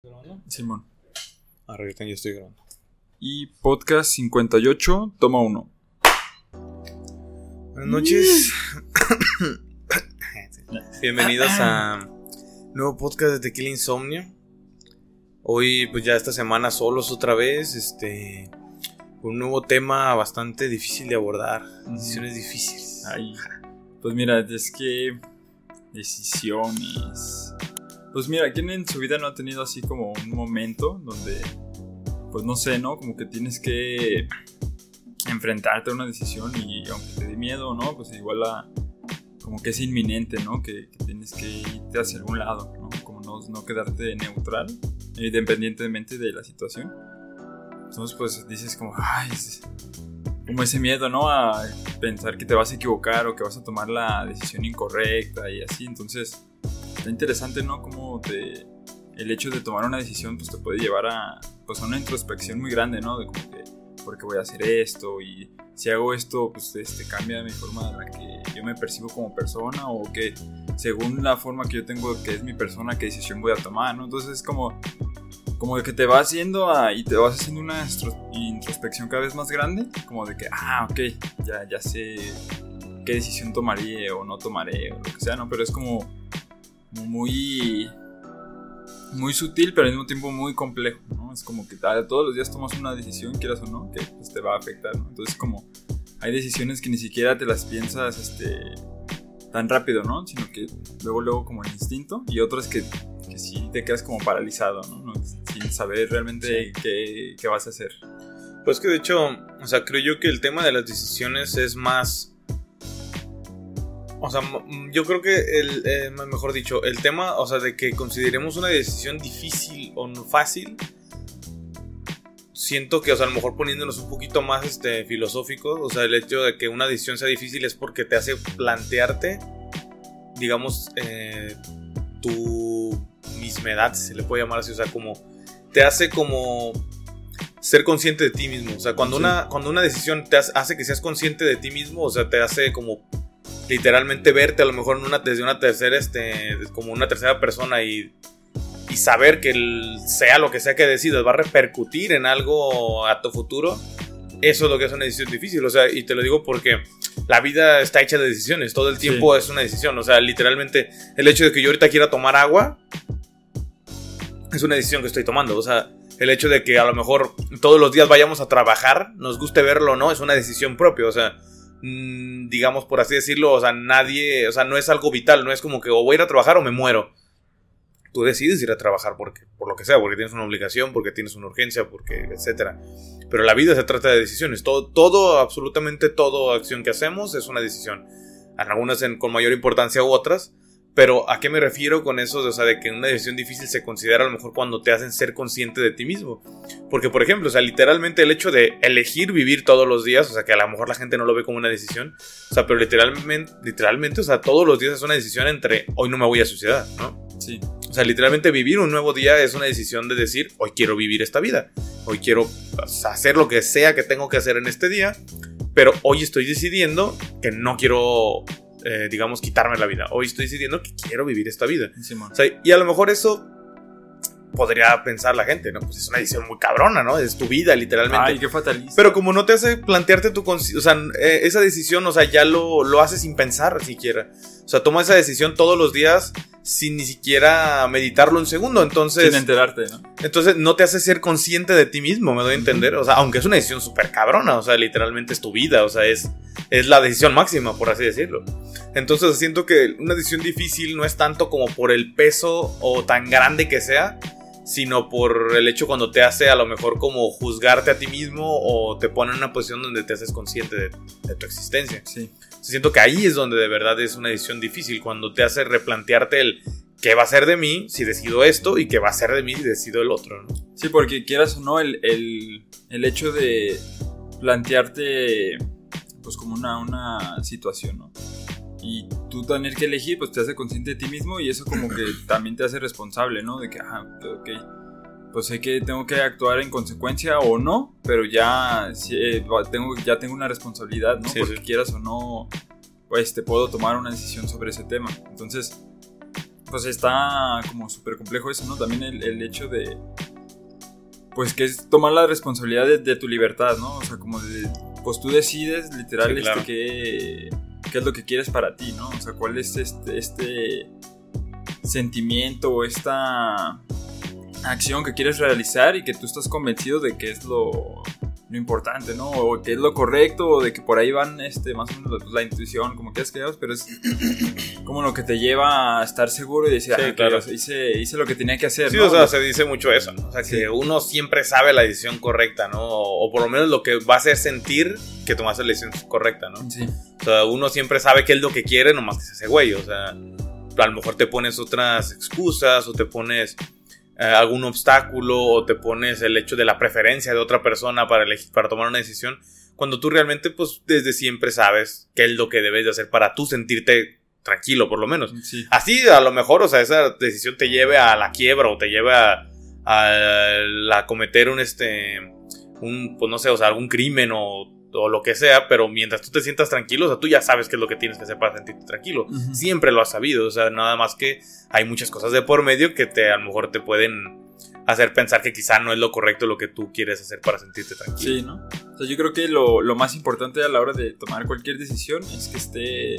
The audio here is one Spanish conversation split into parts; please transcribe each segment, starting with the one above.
¿Grabando? Simón. Ahorita ya estoy grabando. Y podcast 58, toma 1. Buenas noches. Bienvenidos a nuevo podcast de Tequila Insomnio. Hoy, pues ya esta semana solos otra vez, este, un nuevo tema bastante difícil de abordar. Decisiones difíciles. Ay, pues mira, es que decisiones. Pues mira, ¿quién en su vida no ha tenido así como un momento donde, pues no sé, ¿no? Como que tienes que enfrentarte a una decisión y aunque te dé miedo, ¿no? Pues igual la, como que es inminente, ¿no? Que, tienes que irte hacia algún lado, ¿no? Como no, no quedarte neutral, independientemente de la situación. Entonces, pues dices como, ay, como ese miedo, ¿no? A pensar que te vas a equivocar o que vas a tomar la decisión incorrecta y así. Entonces, está interesante, ¿no? Como te, el hecho de tomar una decisión, pues te puede llevar a, pues, a una introspección muy grande, ¿no? De como que, ¿por qué voy a hacer esto? Y si hago esto, pues este, cambia mi forma en la que yo me percibo como persona o que según la forma que yo tengo que es mi persona, qué decisión voy a tomar, ¿no? Entonces es como, como que te vas haciendo a, y te vas haciendo una introspección cada vez más grande, como de que, ah, ok, ya, ya sé qué decisión tomaré o no tomaré, o lo que sea, ¿no? Pero es como muy muy sutil, pero al mismo tiempo muy complejo, ¿no? Es como que todos los días tomas una decisión, quieras o no, que pues, te va a afectar, ¿no? Entonces como hay decisiones que ni siquiera te las piensas este, tan rápido, ¿no? Sino que luego, luego como el instinto y otras que, que sí te quedas como paralizado, ¿no? No, Sin saber realmente qué, qué vas a hacer. Pues que de hecho, o sea, creo yo que el tema de las decisiones es más. O sea, yo creo que el, eh, mejor dicho, el tema, o sea, de que consideremos una decisión difícil o no fácil, siento que, o sea, a lo mejor poniéndonos un poquito más este, filosóficos, o sea, el hecho de que una decisión sea difícil es porque te hace plantearte, digamos, eh, tu mismedad, si se le puede llamar así, o sea, como te hace como ser consciente de ti mismo. O sea, cuando, Sí. una, cuando una decisión te hace, hace que seas consciente de ti mismo, o sea, te hace como literalmente verte a lo mejor en una, desde una tercera, este, como una tercera persona y, y saber que el- sea lo que sea que decidas va a repercutir en algo a tu futuro. Eso es lo que es una decisión difícil. O sea, y te lo digo porque la vida está hecha de decisiones. Todo el Sí. tiempo es una decisión. O sea, literalmente el hecho de que yo ahorita quiera tomar agua es una decisión que estoy tomando. O sea, el hecho de que a lo mejor todos los días vayamos a trabajar, nos guste verlo o no, es una decisión propia. O sea, digamos por así decirlo, o sea, nadie, o sea, no es algo vital, no es como que o voy a ir a trabajar o me muero. Tú decides ir a trabajar porque, por lo que sea, porque tienes una obligación, porque tienes una urgencia, porque, etcétera. Pero la vida se trata de decisiones. Todo, todo, absolutamente toda acción que hacemos es una decisión. Algunas con mayor importancia u otras. Pero ¿a qué me refiero con eso? O sea, de que una decisión difícil se considera a lo mejor cuando te hacen ser consciente de ti mismo. Porque, por ejemplo, o sea, literalmente el hecho de elegir vivir todos los días, o sea, que a lo mejor la gente no lo ve como una decisión, o sea, pero literalmente, literalmente, o sea, todos los días es una decisión entre hoy no me voy a suicidar, ¿no? Sí, O sea, literalmente vivir un nuevo día es una decisión de decir, hoy quiero vivir esta vida, hoy quiero sea, hacer lo que sea que tengo que hacer en este día, pero hoy estoy decidiendo que no quiero, eh, digamos, quitarme la vida, hoy estoy decidiendo que quiero vivir esta vida. Simón. O sea, y a lo mejor eso podría pensar la gente, ¿no? Pues es una decisión muy cabrona, ¿no? Es tu vida, literalmente. Ay, qué fatalista. Pero como no te hace plantearte tu... O sea, eh, esa decisión, o sea, ya lo, lo haces sin pensar siquiera. O sea, toma esa decisión todos los días sin ni siquiera meditarlo un segundo. Entonces, Sin enterarte, ¿no? entonces no te hace ser consciente de ti mismo, me doy a entender. O sea, aunque es una decisión súper cabrona, o sea, literalmente es tu vida, o sea, es, es la decisión máxima, por así decirlo. Entonces siento que una decisión difícil no es tanto como por el peso o tan grande que sea, sino por el hecho cuando te hace a lo mejor como juzgarte a ti mismo o te pone en una posición donde te haces consciente de, de tu existencia. Sí. Siento que ahí es donde de verdad es una decisión difícil, cuando te hace replantearte el qué va a ser de mí si decido esto y qué va a ser de mí si decido el otro, ¿no? Sí, porque quieras o no, el, el, el hecho de plantearte pues como una, una situación, ¿no? Y tú tener que elegir, pues te hace consciente de ti mismo y eso como que también te hace responsable, ¿no? De que, ajá, ok, pues sé que tengo que actuar en consecuencia o no, pero ya, eh, tengo, ya tengo una responsabilidad, ¿no? Sí, Porque sí. quieras o no, pues te puedo tomar una decisión sobre ese tema. Entonces, pues está como súper complejo eso, ¿no? También el, el, hecho de, pues que es tomar la responsabilidad de, tu libertad, ¿no? O sea, como de, pues tú decides literal este, qué, qué, es lo que quieres para ti, ¿no? O sea, cuál es este, este sentimiento o esta acción que quieres realizar y que tú estás convencido de que es lo, lo importante, ¿no? O que es lo correcto, o de que por ahí van este, más o menos la intuición, como que has quedado, pero es como lo que te lleva a estar seguro y decir, ah, claro, hice, hice, lo que tenía que hacer. Sí, o sea, se dice mucho eso, ¿no? O sea, que uno siempre sabe la decisión correcta, ¿no? O, por lo menos lo que va a hacer sentir que tomaste la decisión correcta, ¿no? Sí. O sea, uno siempre sabe qué es lo que quiere, nomás que se hace güey, o sea, a lo mejor te pones otras excusas o te pones eh, algún obstáculo o te pones el hecho de la preferencia de otra persona para, para tomar una decisión, cuando tú realmente pues desde siempre sabes qué es lo que debes de hacer para tú sentirte tranquilo por lo menos. Así a lo mejor, o sea, esa decisión te lleve a la quiebra o te lleve a, a, cometer un este un pues no sé, o sea, algún crimen o o lo que sea, pero mientras tú te sientas tranquilo, o sea, tú ya sabes qué es lo que tienes que hacer para sentirte tranquilo. Siempre lo has sabido, o sea, nada más que hay muchas cosas de por medio que te a lo mejor te pueden hacer pensar que quizá no es lo correcto lo que tú quieres hacer para sentirte tranquilo. Sí, ¿no? O sea, yo creo que lo, lo más importante a la hora de tomar cualquier decisión es que esté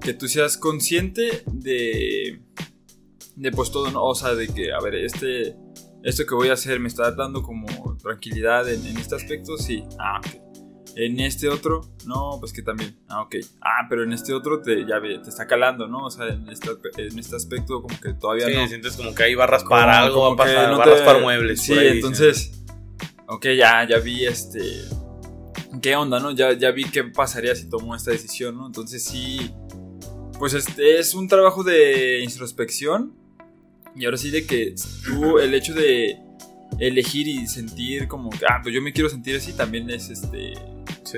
que tú seas consciente de de pues todo, ¿no? O sea, de que a ver, este esto que voy a hacer me está dando como tranquilidad en, en este aspecto, sí. Ah, ok en este otro, no, pues que también. Ah, ok. Ah, pero en este otro te, ya te está calando, ¿no? O sea, en este, en este aspecto como que todavía sí, no. sientes como que ahí va a raspar algo, va a pasar, va a raspar muebles. Sí, entonces, ok, ya, ya vi este... ¿Qué onda, no? Ya, ya vi qué pasaría si tomo esta decisión, ¿no? Entonces sí, pues este es un trabajo de introspección. Y ahora sí de que tú, el hecho de elegir y sentir como que, ah, pues yo me quiero sentir así, también es este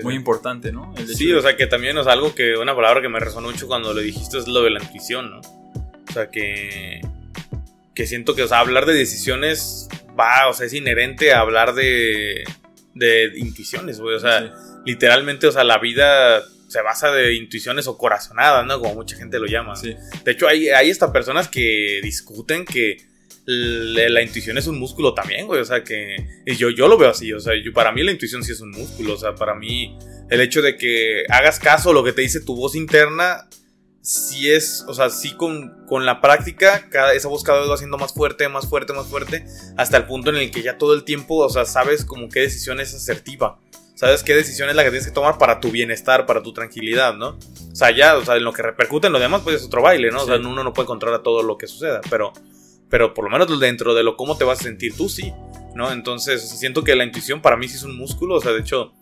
muy importante, ¿no? sí, o sea, que también es algo que, una palabra que me resonó mucho cuando lo dijiste es lo de la intuición, ¿no? O sea, que, que siento que, o sea, hablar de decisiones va, o sea, es inherente a hablar de, de intuiciones, güey, o sea, literalmente, o sea, la vida se basa de intuiciones o corazonadas, ¿no? Como mucha gente lo llama. Sí. De hecho, hay, hay hasta personas que discuten que la, intuición es un músculo también, güey. O sea, que. Yo, yo lo veo así. O sea, yo, para mí la intuición sí es un músculo. O sea, para mí el hecho de que hagas caso a lo que te dice tu voz interna. Sí es, o sea, sí con, con la práctica, cada, esa voz cada vez va siendo más fuerte, más fuerte, más fuerte, hasta el punto en el que ya todo el tiempo, o sea, sabes como qué decisión es asertiva sabes qué decisión es la que tienes que tomar para tu bienestar, para tu tranquilidad, ¿no? O sea, ya, o sea, en lo que repercute en lo demás, pues es otro baile, ¿no? O sea, uno no puede controlar todo lo que suceda, pero pero por lo menos dentro de lo cómo te vas a sentir tú, sí, ¿no? Entonces, siento que la intuición para mí sí es un músculo, o sea, de hecho,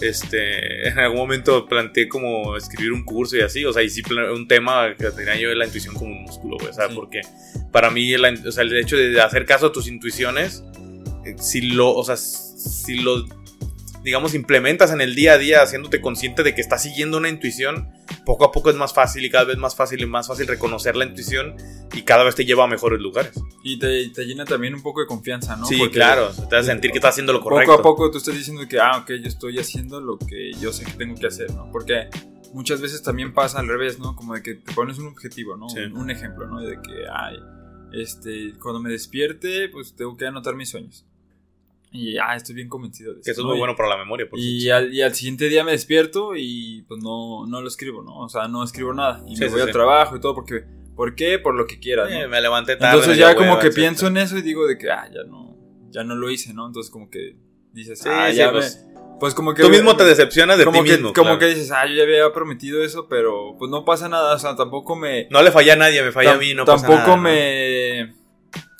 este, en algún momento planteé como escribir un curso y así, o sea, y sí, un tema que tenía yo de la intuición como un músculo, güey, ¿sabes? Porque para mí, o sea, el hecho de hacer caso a tus intuiciones, eh, si lo, o sea, si lo digamos, implementas en el día a día haciéndote consciente de que estás siguiendo una intuición, poco a poco es más fácil y cada vez más fácil y más fácil reconocer la intuición y cada vez te lleva a mejores lugares. Y te, te llena también un poco de confianza, ¿no? Sí, claro, te hace sentir que estás haciendo lo correcto. Poco a poco tú estás diciendo que, ah, ok, yo estoy haciendo lo que yo sé que tengo que hacer, ¿no? Porque muchas veces también pasa al revés, ¿no? Como de que te pones un objetivo, ¿no? Un, ejemplo, ¿no? De que, ay, este, cuando me despierte, pues tengo que anotar mis sueños. Y ah, estoy bien convencido de eso. Que eso es muy bueno para la memoria. Por y, al, y al siguiente día me despierto y pues no, no lo escribo, ¿no? O sea, no escribo nada. Y me voy al trabajo y todo porque... ¿Por qué? Por lo que quiera, ¿no? me levanté tarde. Entonces ya como que pienso en eso y digo de que, ah, ya no, ya no lo hice, ¿no? Entonces como que dices, ah, ya pues, pues, como que... Tú mismo te decepcionas de ti mismo. Como que dices, ah, yo ya había prometido eso, pero pues no pasa nada, o sea, tampoco me... No le falla a nadie, me falla a mí, no pasa nada. Tampoco me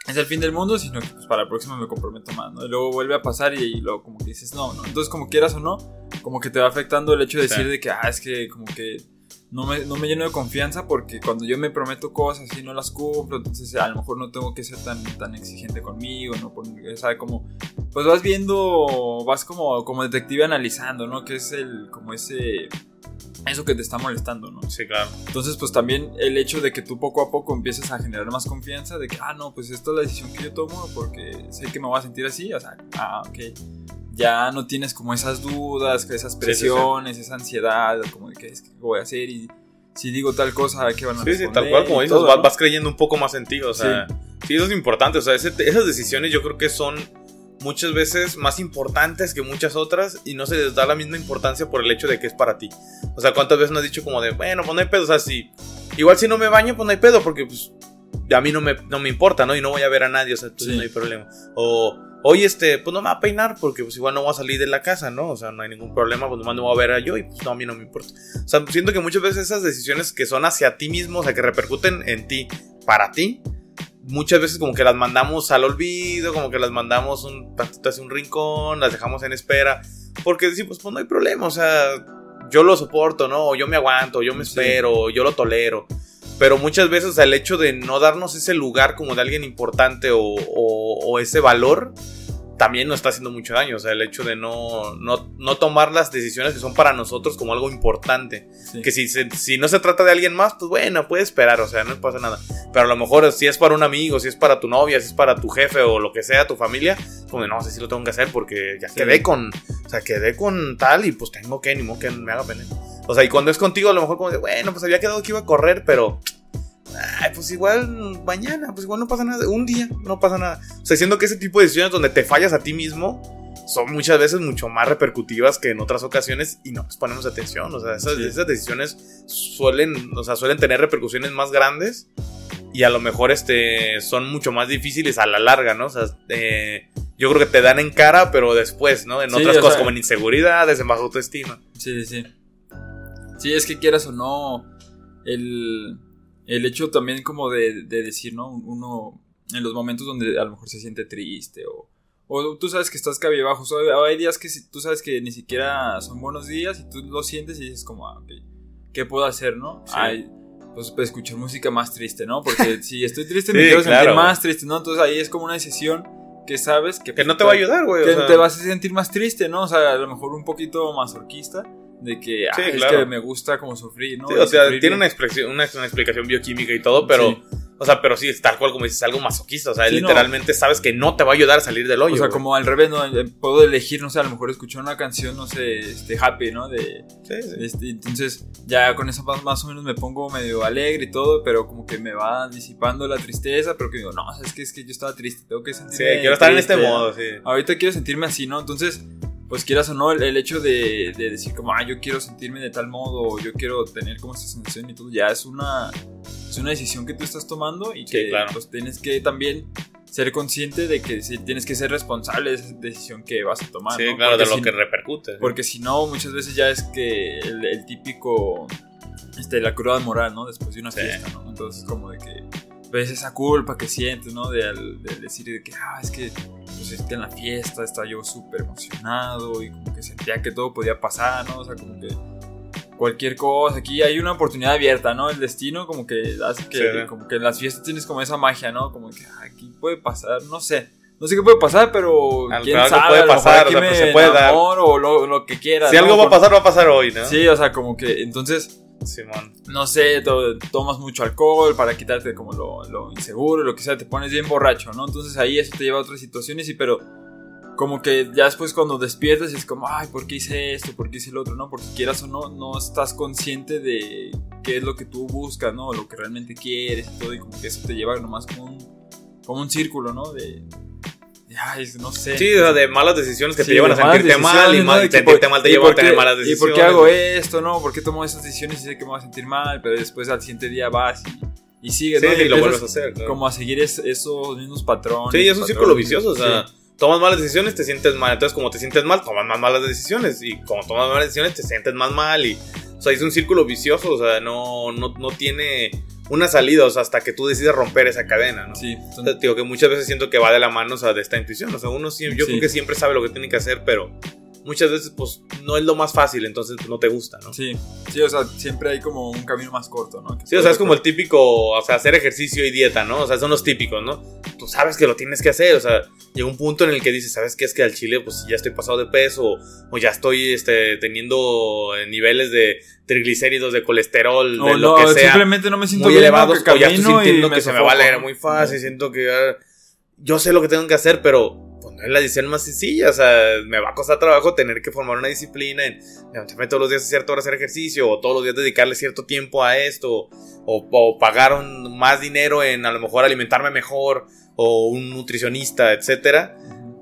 es el fin del mundo, sino que pues, para la próxima me comprometo más, ¿no? Y luego vuelve a pasar y, luego como que dices, no, no. Entonces, como quieras o no, como que te va afectando el hecho de decir de que, ah, es que como que no me, no me lleno de confianza porque cuando yo me prometo cosas y no las cumplo, entonces a lo mejor no tengo que ser tan, tan exigente conmigo, ¿no? ¿Sabe? Como, pues vas viendo, vas como, como detective analizando, ¿no? Que es el, como ese eso que te está molestando, ¿no? Sí, claro. Entonces, pues también el hecho de que tú poco a poco empieces a generar más confianza, de que, ah, no, pues esta es la decisión que yo tomo porque sé que me voy a sentir así, o sea, ah, ok. Ya no tienes como esas dudas, esas presiones, esa ansiedad, como de qué es que voy a hacer y si digo tal cosa, ¿qué van a Sí, sí, tal cual como dices, vas, vas, creyendo un poco más en ti, o sea, sí, eso es importante, o sea, esas decisiones yo creo que son muchas veces más importantes que muchas otras y no se les da la misma importancia por el hecho de que es para ti. O sea, ¿cuántas veces no has dicho como de, bueno, pues no hay pedo? O sea, si, igual si no me baño, pues no hay pedo, porque pues a mí no me, no me importa, ¿no? Y no voy a ver a nadie, o sea, entonces no hay problema. O, oye, este, pues no me va a peinar porque pues igual no voy a salir de la casa, ¿no? O sea, no hay ningún problema, pues nomás no voy a ver a yo y pues no, a mí no me importa. O sea, siento que muchas veces esas decisiones que son hacia ti mismo, o sea, que repercuten en ti, para ti, muchas veces como que las mandamos al olvido, como que las mandamos un tantito hacia un rincón, las dejamos en espera, porque decimos, pues no hay problema, o sea, yo lo soporto, ¿no? O yo me aguanto, yo me espero, yo lo tolero. Pero muchas veces el hecho de no darnos ese lugar como de alguien importante o, o ese valor, también nos está haciendo mucho daño. O sea, el hecho de no, no, tomar las decisiones que son para nosotros como algo importante. Que si, si no se trata de alguien más, pues bueno, puede esperar, o sea, no pasa nada. Pero a lo mejor si es para un amigo, si es para tu novia, si es para tu jefe o lo que sea, tu familia, como no sé si lo tengo que hacer porque ya quedé con, o sea, quedé con tal y pues tengo que, ni modo que me haga pena. O sea, y cuando es contigo, a lo mejor como de, bueno, pues había quedado que iba a correr, pero Ay, pues igual mañana, pues igual no pasa nada. Un día, no pasa nada. O sea, siendo que ese tipo de decisiones donde te fallas a ti mismo son muchas veces mucho más repercutivas que en otras ocasiones y no ponemos atención. O sea, esas, esas decisiones suelen, o sea, suelen tener repercusiones más grandes y a lo mejor este, son mucho más difíciles a la larga, ¿no? O sea, eh, yo creo que te dan en cara, pero después, ¿no? En otras cosas como en inseguridades, en baja autoestima. Sí, sí, sí. Sí, es que quieras o no, el el hecho también como de, decir, ¿no? Uno en los momentos donde a lo mejor se siente triste o, o tú sabes que estás cabizbajo, o hay días que tú sabes que ni siquiera son buenos días y tú lo sientes y dices como, ah, ¿qué puedo hacer, no? pues, pues, escuchar música más triste, ¿no? Porque si estoy triste me quiero sentir más triste, ¿no? Entonces ahí es como una decisión que sabes que... Que no te va a ayudar, güey. Que te vas a sentir más triste, ¿no? O sea, a lo mejor un poquito masoquista de que, ah, es que me gusta como sufrir, ¿no? o sea, tiene una, expresión, una, explicación bioquímica y todo, pero, o sea, pero sí, es tal cual como dices, algo masoquista, o sea, literalmente sabes que no te va a ayudar a salir del hoyo. O sea, como al revés, ¿no? Eh, puedo elegir, no sé, a lo mejor escuchar una canción, no sé, este, happy, ¿no? De, sí, Este, entonces, ya con eso más, o menos me pongo medio alegre y todo, pero como que me va disipando la tristeza, pero que digo, no, es que, es que yo estaba triste, tengo que sentirme Sí, quiero estar en este modo, sí. Ahorita quiero sentirme así, ¿no? Entonces pues quieras o no, el, hecho de, decir como, ah, yo quiero sentirme de tal modo, o yo quiero tener como esta sensación y todo, ya es una, es una decisión que tú estás tomando y que pues tienes que también ser consciente de que tienes que ser responsable de esa decisión que vas a tomar. Sí, claro, de lo que repercute. Porque si no, muchas veces ya es que el, típico, este, la cruda moral, ¿no? Después de una fiesta, ¿no? Entonces como de que ves esa culpa que sientes, ¿no? De, de decir de que, ah, es que en la fiesta, estaba yo súper emocionado y como que sentía que todo podía pasar, ¿no? O sea, como que cualquier cosa, aquí hay una oportunidad abierta, ¿no? El destino como que hace que, como que en las fiestas tienes como esa magia, ¿no? Como que ah, aquí puede pasar, no sé. No sé qué puede pasar, pero quién sabe, puede pasar, o pues, se puede dar. o lo, lo, que quieras. Si algo va a pasar, va a pasar hoy, ¿no? Sí, o sea, como que entonces Simón. No sé, tomas mucho alcohol para quitarte como lo, lo, inseguro, lo que sea, te pones bien borracho, ¿no? Entonces ahí eso te lleva a otras situaciones y pero como que ya después cuando despiertas es como, ay, ¿por qué hice esto? ¿Por qué hice el otro? ¿No? Porque quieras o no, no estás consciente de qué es lo que tú buscas, ¿no? Lo que realmente quieres y todo y como que eso te lleva nomás como un, como un círculo, ¿no? Ay, no sé. Sí, de malas decisiones que te llevan a sentirte mal y mal, sentirte mal te llevan a tener malas decisiones. ¿Y por qué hago esto, no? ¿Por qué tomo esas decisiones y sé que me voy a sentir mal? Pero después al siguiente día vas y, y sigues, ¿no? y lo vuelves a hacer. Como a seguir esos mismos patrones. Sí, es un círculo vicioso, o sea. Tomas malas decisiones, te sientes mal. Entonces, como te sientes mal, tomas más malas decisiones. Y como tomas malas decisiones, te sientes más mal. Y, o sea, es un círculo vicioso. O sea, no, no, no tiene una salida, o sea, hasta que tú decides romper esa cadena, ¿no? Sí. digo que muchas veces siento que va de la mano, o sea, de esta intuición. O sea, uno siempre, yo creo que siempre sabe lo que tiene que hacer, pero muchas veces, pues, no es lo más fácil, entonces pues, no te gusta, ¿no? Sí, sí, o sea, siempre hay como un camino más corto, ¿no? sí, o sea, es como el típico, o sea, hacer ejercicio y dieta, ¿no? O sea, son los típicos, ¿no? Tú sabes que lo tienes que hacer, o sea, llega un punto en el que dices, ¿sabes qué? Es que al chile, pues, ya estoy pasado de peso, o, ya estoy, este, teniendo niveles de triglicéridos, de colesterol, de lo que sea. simplemente no me siento muy elevados, o ya estoy sintiendo que se me va a leer muy fácil, siento que... yo sé lo que tengo que hacer, pero es la decisión más sencilla. O sea, me va a costar trabajo tener que formar una disciplina en levantarme todos los días a cierta hora a hacer ejercicio, o todos los días dedicarle cierto tiempo a esto, o, pagar más dinero en a lo mejor alimentarme mejor, o un nutricionista, etcétera.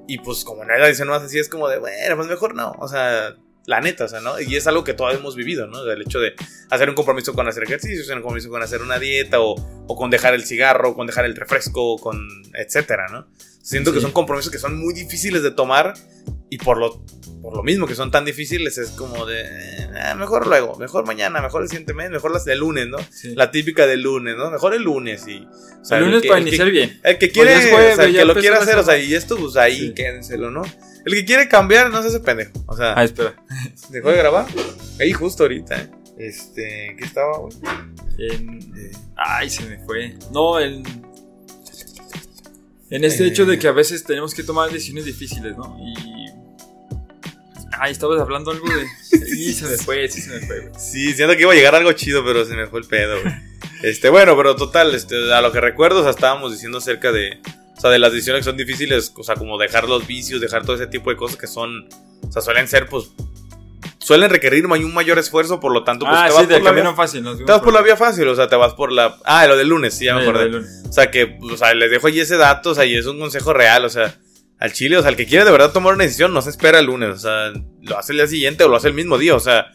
Y pues, como no es la decisión más sencilla, es como de, bueno, pues mejor no. O sea, la neta, o sea, ¿no? Y es algo que todos hemos vivido, ¿no? El hecho de hacer un compromiso con hacer ejercicio, hacer un compromiso con hacer una dieta, o, o con dejar el cigarro, con dejar el refresco, con etcétera, ¿no? Siento que son compromisos que son muy difíciles de tomar y por lo, por lo mismo que son tan difíciles es como de, eh, mejor luego, mejor mañana, mejor el siguiente mes, mejor las del lunes, ¿no? La típica del lunes, ¿no? Mejor el lunes y... el lunes para iniciar bien. El que quiere, o sea, el que lo quiere hacer, o sea, y esto pues ahí quédenselo, ¿no? El que quiere cambiar no se hace pendejo, o sea... Ah, espera. ¿Dejó de grabar? Ahí justo ahorita, ¿eh? Este, ¿qué estaba, güey? En... Eh, ay, se me fue. No, el en este hecho de que a veces tenemos que tomar decisiones difíciles, ¿no? Y. Ay, estabas hablando algo de. Sí, se me fue, sí se me fue, güey. Sí, siento que iba a llegar algo chido, pero se me fue el pedo, güey. Este, bueno, pero total, este, a lo que recuerdo, o sea, estábamos diciendo acerca de. O sea, de las decisiones que son difíciles, o sea, como dejar los vicios, dejar todo ese tipo de cosas que son. O sea, suelen ser, pues, suelen requerir un mayor esfuerzo, por lo tanto, pues ah, te vas por la vía, fácil. te vas por, la vía fácil, o sea, te vas por la... Ah, lo del lunes, sí, ya me acordé. O sea, que, o sea, les dejo ahí ese dato, o sea, y es un consejo real, o sea, al chile, o sea, el que quiere de verdad tomar una decisión no se espera el lunes, o sea, lo hace el día siguiente o lo hace el mismo día, o sea,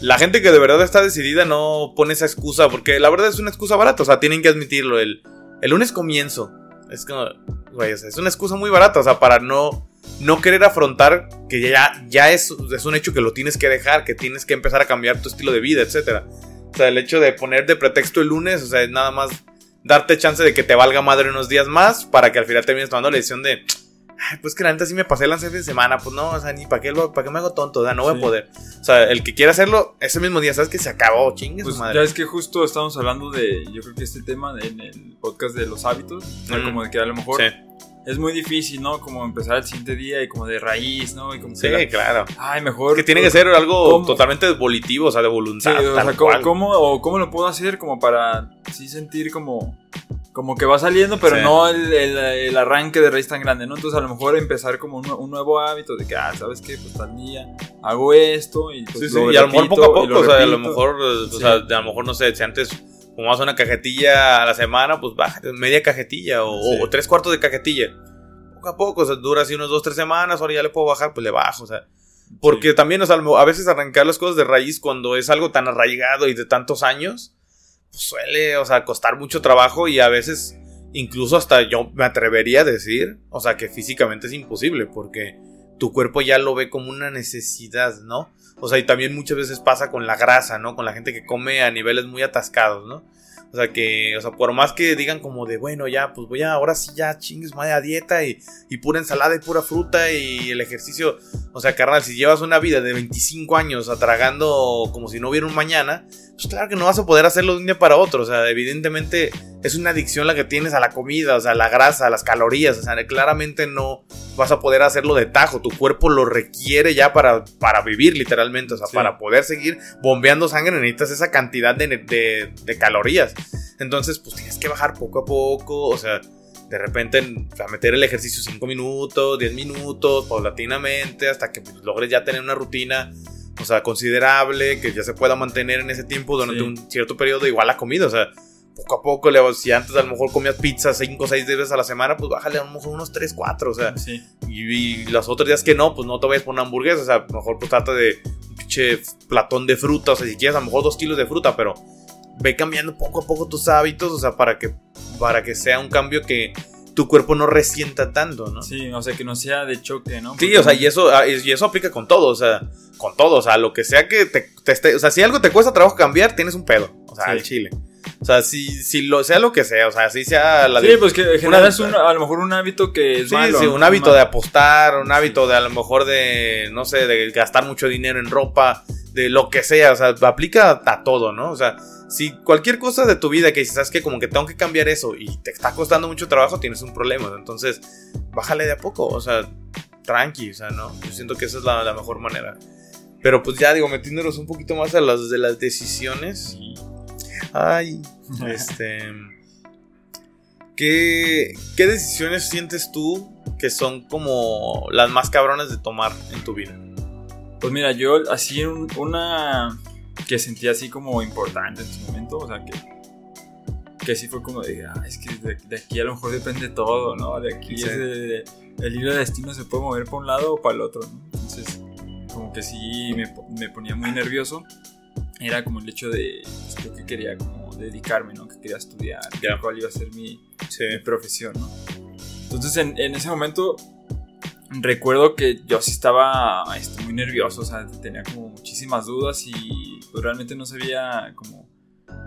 la gente que de verdad está decidida no pone esa excusa, porque la verdad es una excusa barata, o sea, tienen que admitirlo, el, el lunes comienzo, es como, güey, o sea, es una excusa muy barata, o sea, para no no querer afrontar que ya, ya es, es un hecho que lo tienes que dejar, que tienes que empezar a cambiar tu estilo de vida, etc. O sea, el hecho de poner de pretexto el lunes, o sea, es nada más darte chance de que te valga madre unos días más para que al final termines tomando la decisión de, Ay, pues que la neta sí me pasé el lance de semana, pues no, o sea, ni para qué, para qué me hago tonto, o sea, no voy a poder. O sea, el que quiera hacerlo ese mismo día, sabes que se acabó, chingue pues madre. Ya es que justo estamos hablando de, yo creo que este tema en el podcast de los hábitos, o sea, como de que a lo mejor sí es muy difícil, ¿no? Como empezar el siguiente día y como de raíz, ¿no? Y como sí, claro. Ay, mejor. Que tiene que ser algo totalmente volitivo, o sea, de voluntad. Sí, o sea, ¿cómo, o ¿cómo lo puedo hacer como para sí sentir como, como que va saliendo, pero no el, el, arranque de raíz tan grande, ¿no? Entonces a lo mejor empezar como un, nuevo hábito de que, ah, ¿sabes qué? Pues tal día hago esto y pues sí, sí. y a lo mejor poco a poco, o sea, a lo mejor, o sea, a lo mejor, no sé, si antes como vas a una cajetilla a la semana, pues bájate media cajetilla o, tres cuartos de cajetilla. Poco a poco, o sea, dura así unos dos, tres semanas, ahora ya le puedo bajar, pues le bajo, o sea. Porque también, o sea, a veces arrancar las cosas de raíz cuando es algo tan arraigado y de tantos años, pues suele, o sea, costar mucho trabajo y a veces incluso hasta yo me atrevería a decir, o sea, que físicamente es imposible porque tu cuerpo ya lo ve como una necesidad, ¿no? O sea, y también muchas veces pasa con la grasa, ¿no? Con la gente que come a niveles muy atascados, ¿no? O sea, que, o sea, por más que digan como de, bueno, ya, pues voy a, ahora sí ya chingues madre a dieta y, y pura ensalada y pura fruta y el ejercicio. O sea, carnal, si llevas una vida de 25 años atragando como si no hubiera un mañana, pues claro que no vas a poder hacerlo de un día para otro. O sea, evidentemente es una adicción la que tienes a la comida, o sea, a la grasa, a las calorías. O sea, claramente no vas a poder hacerlo de tajo. Tu cuerpo lo requiere ya para, para vivir, literalmente. O sea, para poder seguir bombeando sangre necesitas esa cantidad de, de, de, calorías. Entonces, pues tienes que bajar poco a poco. O sea, de repente o sea, meter el ejercicio 5 minutos, 10 minutos, paulatinamente, hasta que pues, logres ya tener una rutina o sea, considerable, que ya se pueda mantener en ese tiempo durante un cierto periodo, igual la comida, o sea, poco a poco, si antes a lo mejor comías pizza 5 o 6 veces a la semana, pues bájale a unos 3, 4, o sea, y, los otros días que no, pues no te vayas por una hamburguesa, o sea, a lo mejor pues trata de un pinche platón de fruta, o sea, si quieres a lo mejor 2 kilos de fruta, pero ve cambiando poco a poco tus hábitos, o sea, para que, para que sea un cambio que tu cuerpo no resienta tanto, ¿no? Sí, o sea, que no sea de choque, ¿no? sí, o sea, y eso, ah, y eso aplica con todo, o sea, con todo, o sea, lo que sea que te, esté, o sea, si algo te cuesta trabajo cambiar, tienes un pedo, o sea, el chile. O sea, si, si lo, sea lo que sea, o sea, si sea la Sí, pues que generas a lo mejor un hábito que es sí, Sí, un hábito de apostar, un hábito de a lo mejor de, no sé, de gastar mucho dinero en ropa, de lo que sea, o sea, aplica a todo, ¿no? O sea, si cualquier cosa de tu vida que dices, sabes que como que tengo que cambiar eso y te está costando mucho trabajo, tienes un problema. Entonces, bájale de a poco, o sea, tranqui, o sea, ¿no? Yo siento que esa es la, mejor manera. Pero pues ya digo, metiéndonos un poquito más a las de las decisiones. Ay, este. ¿qué, ¿Qué decisiones sientes tú que son como las más cabrones de tomar en tu vida? Pues mira, yo así una que sentí así como importante en su momento, o sea, que, que sí fue como de, ah, es que de, aquí a lo mejor depende todo, ¿no? De aquí es de, el hilo de destino se puede mover para un lado o para el otro, ¿no? Entonces, como que sí me, me ponía muy nervioso. Era como el hecho de pues, que quería como dedicarme, ¿no? Que quería estudiar, cuál iba a ser mi, mi profesión, ¿no? Entonces, en, en ese momento recuerdo que yo sí estaba este, muy nervioso, o sea, tenía como muchísimas dudas y pues, realmente no sabía como,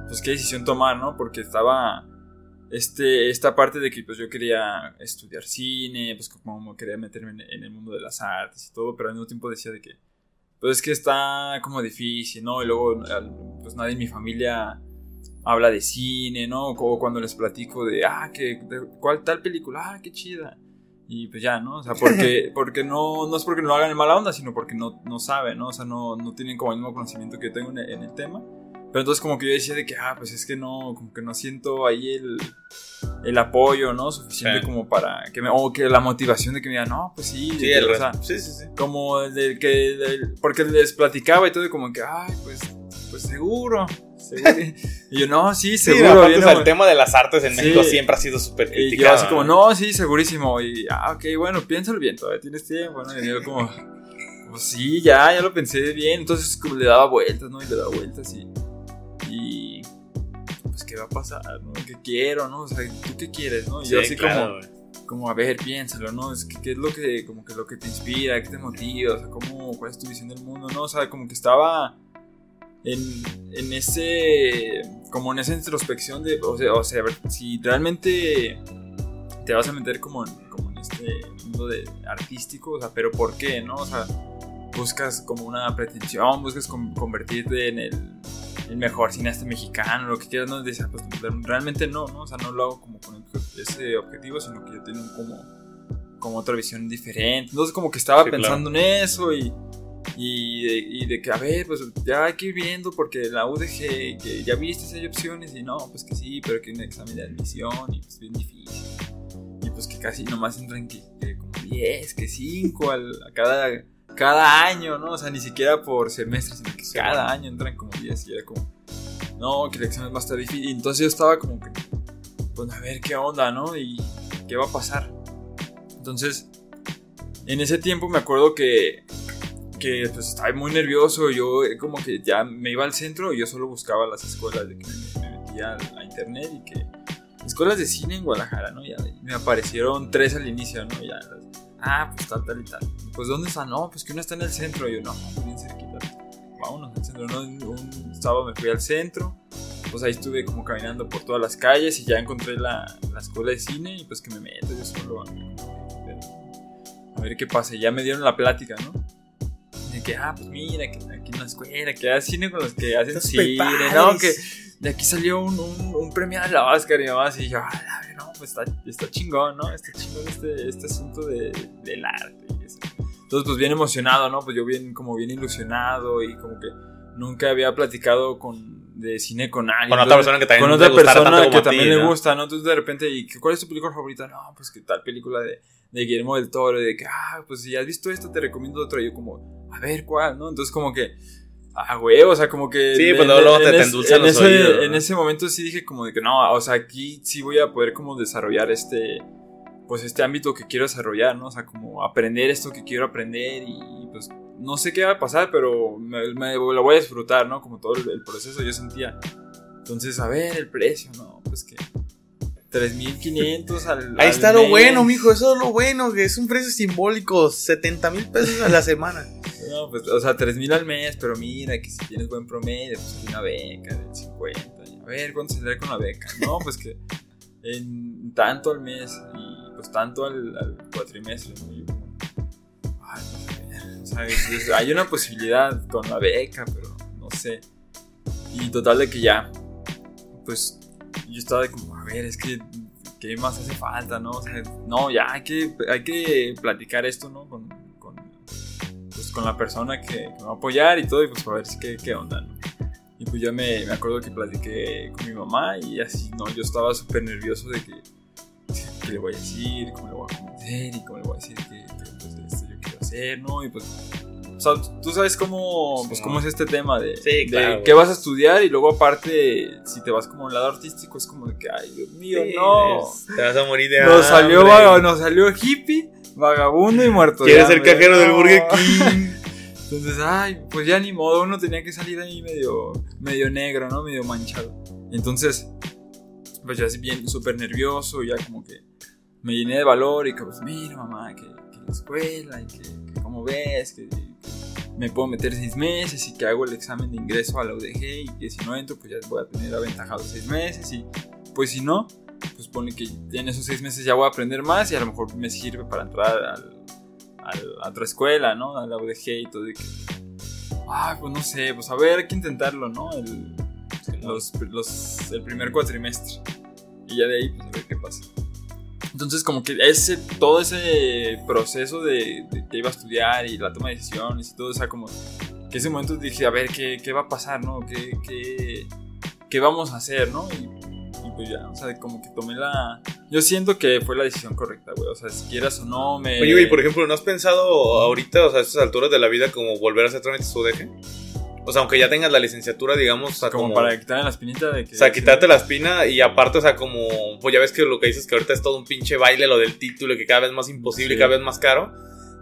pues qué decisión tomar, ¿no? Porque estaba este, esta parte de que pues yo quería estudiar cine, pues como quería meterme en, el mundo de las artes y todo, pero al mismo tiempo decía de que, pues es que está como difícil, ¿no? Y luego, pues nadie en mi familia habla de cine, ¿no? O cuando les platico de, ah, que, ¿cuál tal película? Ah, qué chida. Y pues ya, ¿no? O sea, porque, porque no, no es porque no lo hagan en mala onda, sino porque no, no saben, ¿no? O sea, no, no tienen como el mismo conocimiento que tengo en el, tema. Pero entonces como que yo decía de que, ah, pues es que no, como que no siento ahí el, el apoyo, ¿no? Suficiente como para que me, o que la motivación de que me digan, no, pues sí. Sí, el, o sea, sí, sí, sí. Como de que, porque les platicaba y todo y como que, ay, pues, pues seguro, y yo, no, sí, seguro. el tema de las artes en México siempre ha sido súper criticado. Y yo así como, no, sí, segurísimo. Y, ah, ok, bueno, piénsalo bien, todavía tienes tiempo, ¿no? Y yo como, pues sí, ya, ya lo pensé bien. Entonces como le daba vueltas, ¿no? Y le daba vueltas y... Y... Pues, ¿qué va a pasar, no? ¿Qué quiero, no? O sea, ¿tú qué quieres, no? Y yo así como... Como, a ver, piénsalo, ¿no? Es que, ¿qué es lo que, como que lo que te inspira, qué te motiva, o sea, cómo, cuál es tu visión del mundo, ¿no? O sea, como que estaba en, ese, como en esa introspección de, o sea, o sea, si realmente te vas a meter como en, como en este mundo de artístico, o sea, pero ¿por qué, no? O sea, buscas como una pretensión, buscas convertirte en el, mejor cineasta mexicano, lo que quieras, no, pues realmente no, ¿no? O sea, no lo hago como con ese objetivo, sino que yo tengo como, como otra visión diferente. Entonces como que estaba pensando en eso y y de, que, a ver, pues ya hay que ir viendo porque la UDG, que ya viste si hay opciones y no, pues que sí, pero que hay un examen de admisión y pues bien difícil. Y pues que casi nomás entran que, como 10, que 5 a cada, cada año, ¿no? O sea, ni siquiera por semestre, sino que cada año entran como 10 y era como, no, que el examen va a estar difícil. Y entonces yo estaba como que, pues a ver qué onda, ¿no? Y qué va a pasar. Entonces, en ese tiempo me acuerdo que que pues estaba muy nervioso, yo eh, como que ya me iba al centro y yo solo buscaba las escuelas de que me, metía a, internet y que escuelas de cine en Guadalajara, ¿no? Ya me aparecieron tres al inicio, ¿no? Ya, ah, pues tal, tal y tal. Pues ¿dónde está? No, pues que uno está en el centro. Y yo, no, bien cerquita. Vámonos al centro. ¿no? Un, sábado me fui al centro. Pues ahí estuve como caminando por todas las calles y ya encontré la, la escuela de cine y pues que me meto yo solo a, a ver qué pasa. Y ya me dieron la plática, ¿no? que, ah, pues mira, que aquí en la escuela, que hace cine con los que hacen cine, ¿no? Que de aquí salió un, un, un premio de la Oscar y demás, y yo, ah, no, pues está, está chingón, ¿no? Está chingón este, este asunto de, del arte. Y eso. Entonces, pues bien emocionado, ¿no? Pues yo bien, como bien ilusionado y como que nunca había platicado con de cine con alguien. Con otra persona que también, con otra persona que también le gusta, ¿no? Entonces de repente, ¿y cuál es tu película favorita? No, pues que tal película de, de Guillermo del Toro, de que, ah, pues si has visto esto, te recomiendo otro. Y yo como, a ver, ¿cuál? ¿No? Entonces como que, ah, güey, o sea, como que... Sí, pues luego, te, en, los ese, En ese momento sí dije como de que no, o sea, aquí sí voy a poder como desarrollar este, pues este ámbito que quiero desarrollar, ¿no? O sea, como aprender esto que quiero aprender y pues no sé qué va a pasar, pero me, lo voy a disfrutar, ¿no? Como todo el, proceso yo sentía. Entonces, a ver, el precio, ¿no? Pues que 3.500 al Ahí está lo bueno, mijo, eso es lo bueno, que es un precio simbólico, 70 mil pesos a la semana. no, pues, o sea, 3.000 al mes, pero mira, que si tienes buen promedio, pues hay una beca del 50. A ver, ¿cuánto saldrá con la beca? No, pues que en tanto al mes y pues tanto al, al cuatrimestre, ¿no? hay una posibilidad con la beca, pero no sé. Y total de que ya, pues yo estaba de como, a ver, es que, ¿qué más hace falta, no? O sea, no, ya hay que, hay que platicar esto, ¿no? Con, con, pues, con la persona que, me va a apoyar y todo, y pues a ver qué, qué onda, ¿no? Y pues yo me, me acuerdo que platiqué con mi mamá y así, ¿no? Yo estaba súper nervioso de que, ¿qué le voy a decir? ¿Cómo le voy a responder y cómo le voy a decir que, que, pues esto yo quiero hacer, ¿no? Y pues, sea, tú sabes cómo, pues, cómo es este tema de, Sí, de claro, qué vas a estudiar y luego aparte, si te vas como al lado artístico, es como de que, ay, Dios mío, Sí, no. Te vas a morir de Nos salió, vaga- nos salió hippie, vagabundo y muerto. Quieres ser cajero del. Burger King. Entonces, ay, pues ya ni modo, uno tenía que salir ahí medio, medio negro, ¿no? Medio manchado. Entonces, pues yo así bien súper nervioso, ya como que me llené de valor y que pues mira mamá, que, que la escuela y que, que cómo ves, que me puedo meter seis meses y que hago el examen de ingreso a la UDG y que si no entro pues ya voy a tener aventajado seis meses y pues si no, pues pone que en esos seis meses ya voy a aprender más y a lo mejor me sirve para entrar al, al- a otra escuela, ¿no? A la UDG y todo y que... Ay, pues no sé, pues a ver, hay que intentarlo, ¿no? El, los, los- el primer cuatrimestre. Y ya de ahí, pues a ver qué pasa. Entonces, como que ese, todo ese proceso de, de que iba a estudiar y la toma de decisiones y todo, o sea, como que ese momento dije, a ver, ¿qué, qué va a pasar, no? ¿Qué, qué, qué vamos a hacer, no? Y, y pues ya, o sea, como que tomé la... Yo siento que fue la decisión correcta, güey. O sea, si quieras o no, me... Oye, güey, por ejemplo, ¿no has pensado ahorita, o sea, a estas alturas de la vida, como volver a hacer trámites UDG? O sea, aunque ya tengas la licenciatura, digamos, o sea, como, como, para quitarle la espinita de que... o sea, quitarte la espina y aparte, o sea, como, pues ya ves que lo que dices que ahorita es todo un pinche baile lo del título y que cada vez más imposible y cada vez más caro.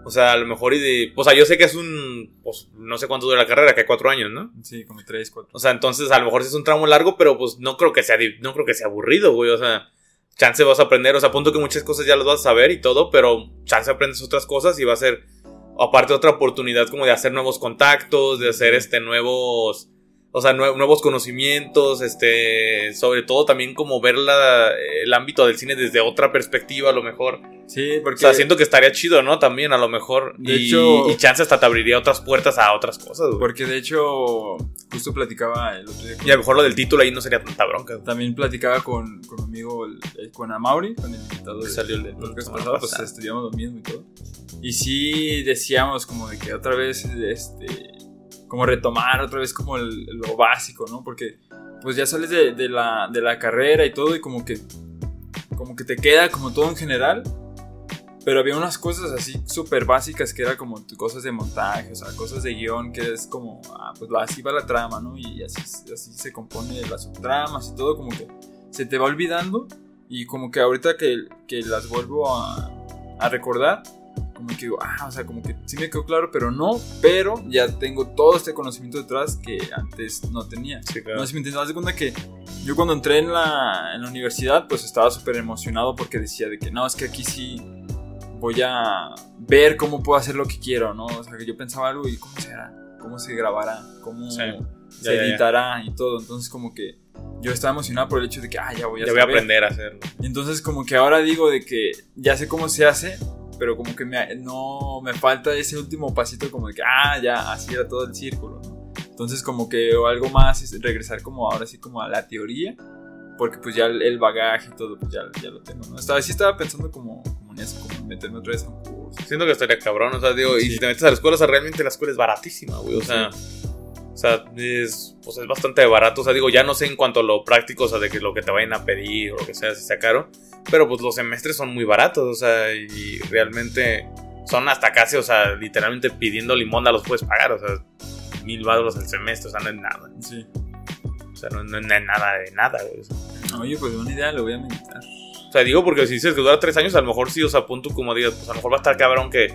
O sea, a lo mejor y de, o sea, yo sé que es un, pues no sé cuánto dura la carrera, que hay cuatro años, ¿no? Sí, como tres, cuatro. O sea, entonces a lo mejor sí es un tramo largo, pero pues no creo que sea, no creo que sea aburrido, güey. O sea, chance vas a aprender, o sea, punto que muchas cosas ya las vas a saber y todo, pero chance aprendes otras cosas y va a ser, aparte otra oportunidad como de hacer nuevos contactos, de hacer este nuevos, o sea, nue- nuevos conocimientos, este, sobre todo también como ver la, el ámbito del cine desde otra perspectiva, a lo mejor. Sí, O porque... sea, siento que estaría chido, ¿no? También, a lo mejor. De y, hecho- y chance hasta te abriría otras puertas a otras cosas, güey. Porque de hecho, justo platicaba el otro día con- Y a lo mejor lo del título ahí no sería tanta bronca. güey. También platicaba con, con mi amigo, el- el- con Amauri, con el invitado Que salió el- del podcast pasado, pues estudiamos lo mismo y todo. Y sí decíamos como de que otra vez, este, como retomar otra vez como el- lo básico, ¿no? Porque pues ya sales de, de la, de la carrera y todo y como que, como que te queda como todo en general. Pero había unas cosas así súper básicas que era como cosas de montaje, o sea, cosas de guion que es como, ah, pues así va la trama, ¿no? Y así, así se compone las subtramas y todo, como que se te va olvidando y como que ahorita que, que las vuelvo a, a recordar, como que digo, ah, o sea, como que sí me quedó claro, pero no, pero ya tengo todo este conocimiento detrás que antes no tenía. Sí, No sé si me entiendes, haz de cuenta que yo cuando entré en la, en la universidad, pues estaba súper emocionado porque decía de que no, es que aquí sí voy a ver cómo puedo hacer lo que quiero, ¿no? O sea, que yo pensaba algo y cómo será, cómo se grabará, cómo Sí. se Ya, ya, ya. editará y todo. Entonces como que yo estaba emocionado por el hecho de que, ah, ya voy a Ya voy a saber. aprender a hacerlo. Y entonces como que ahora digo de que ya sé cómo se hace, pero como que me, no me falta ese último pasito como de que, ah, ya, así era todo el círculo, ¿no? Entonces como que o algo más es regresar como ahora sí como a la teoría, porque pues ya el, el bagaje y todo, pues ya, ya lo tengo, ¿no? Estaba, sí estaba pensando como, como en eso, como meterme otra vez a un curso. Siento que estaría cabrón, o sea, digo, y si te metes a la escuela, o sea, realmente la escuela es baratísima, güey, o sea, o sea, es, pues es bastante barato, o sea, digo, ya no sé en cuanto a lo práctico, o sea, de que lo que te vayan a pedir o lo que sea, si sea caro, pero pues los semestres son muy baratos, o sea, y realmente son hasta casi, o sea, literalmente pidiendo limón los puedes pagar, o sea, mil baros al semestre, o sea, no es nada, Sí. o sea, no, no es nada de nada, güey. Oye, pues buena idea, lo voy a meditar. O sea, digo porque si dices que dura tres años, a lo mejor sí, o sea, punto como digas, pues a lo mejor va a estar cabrón que,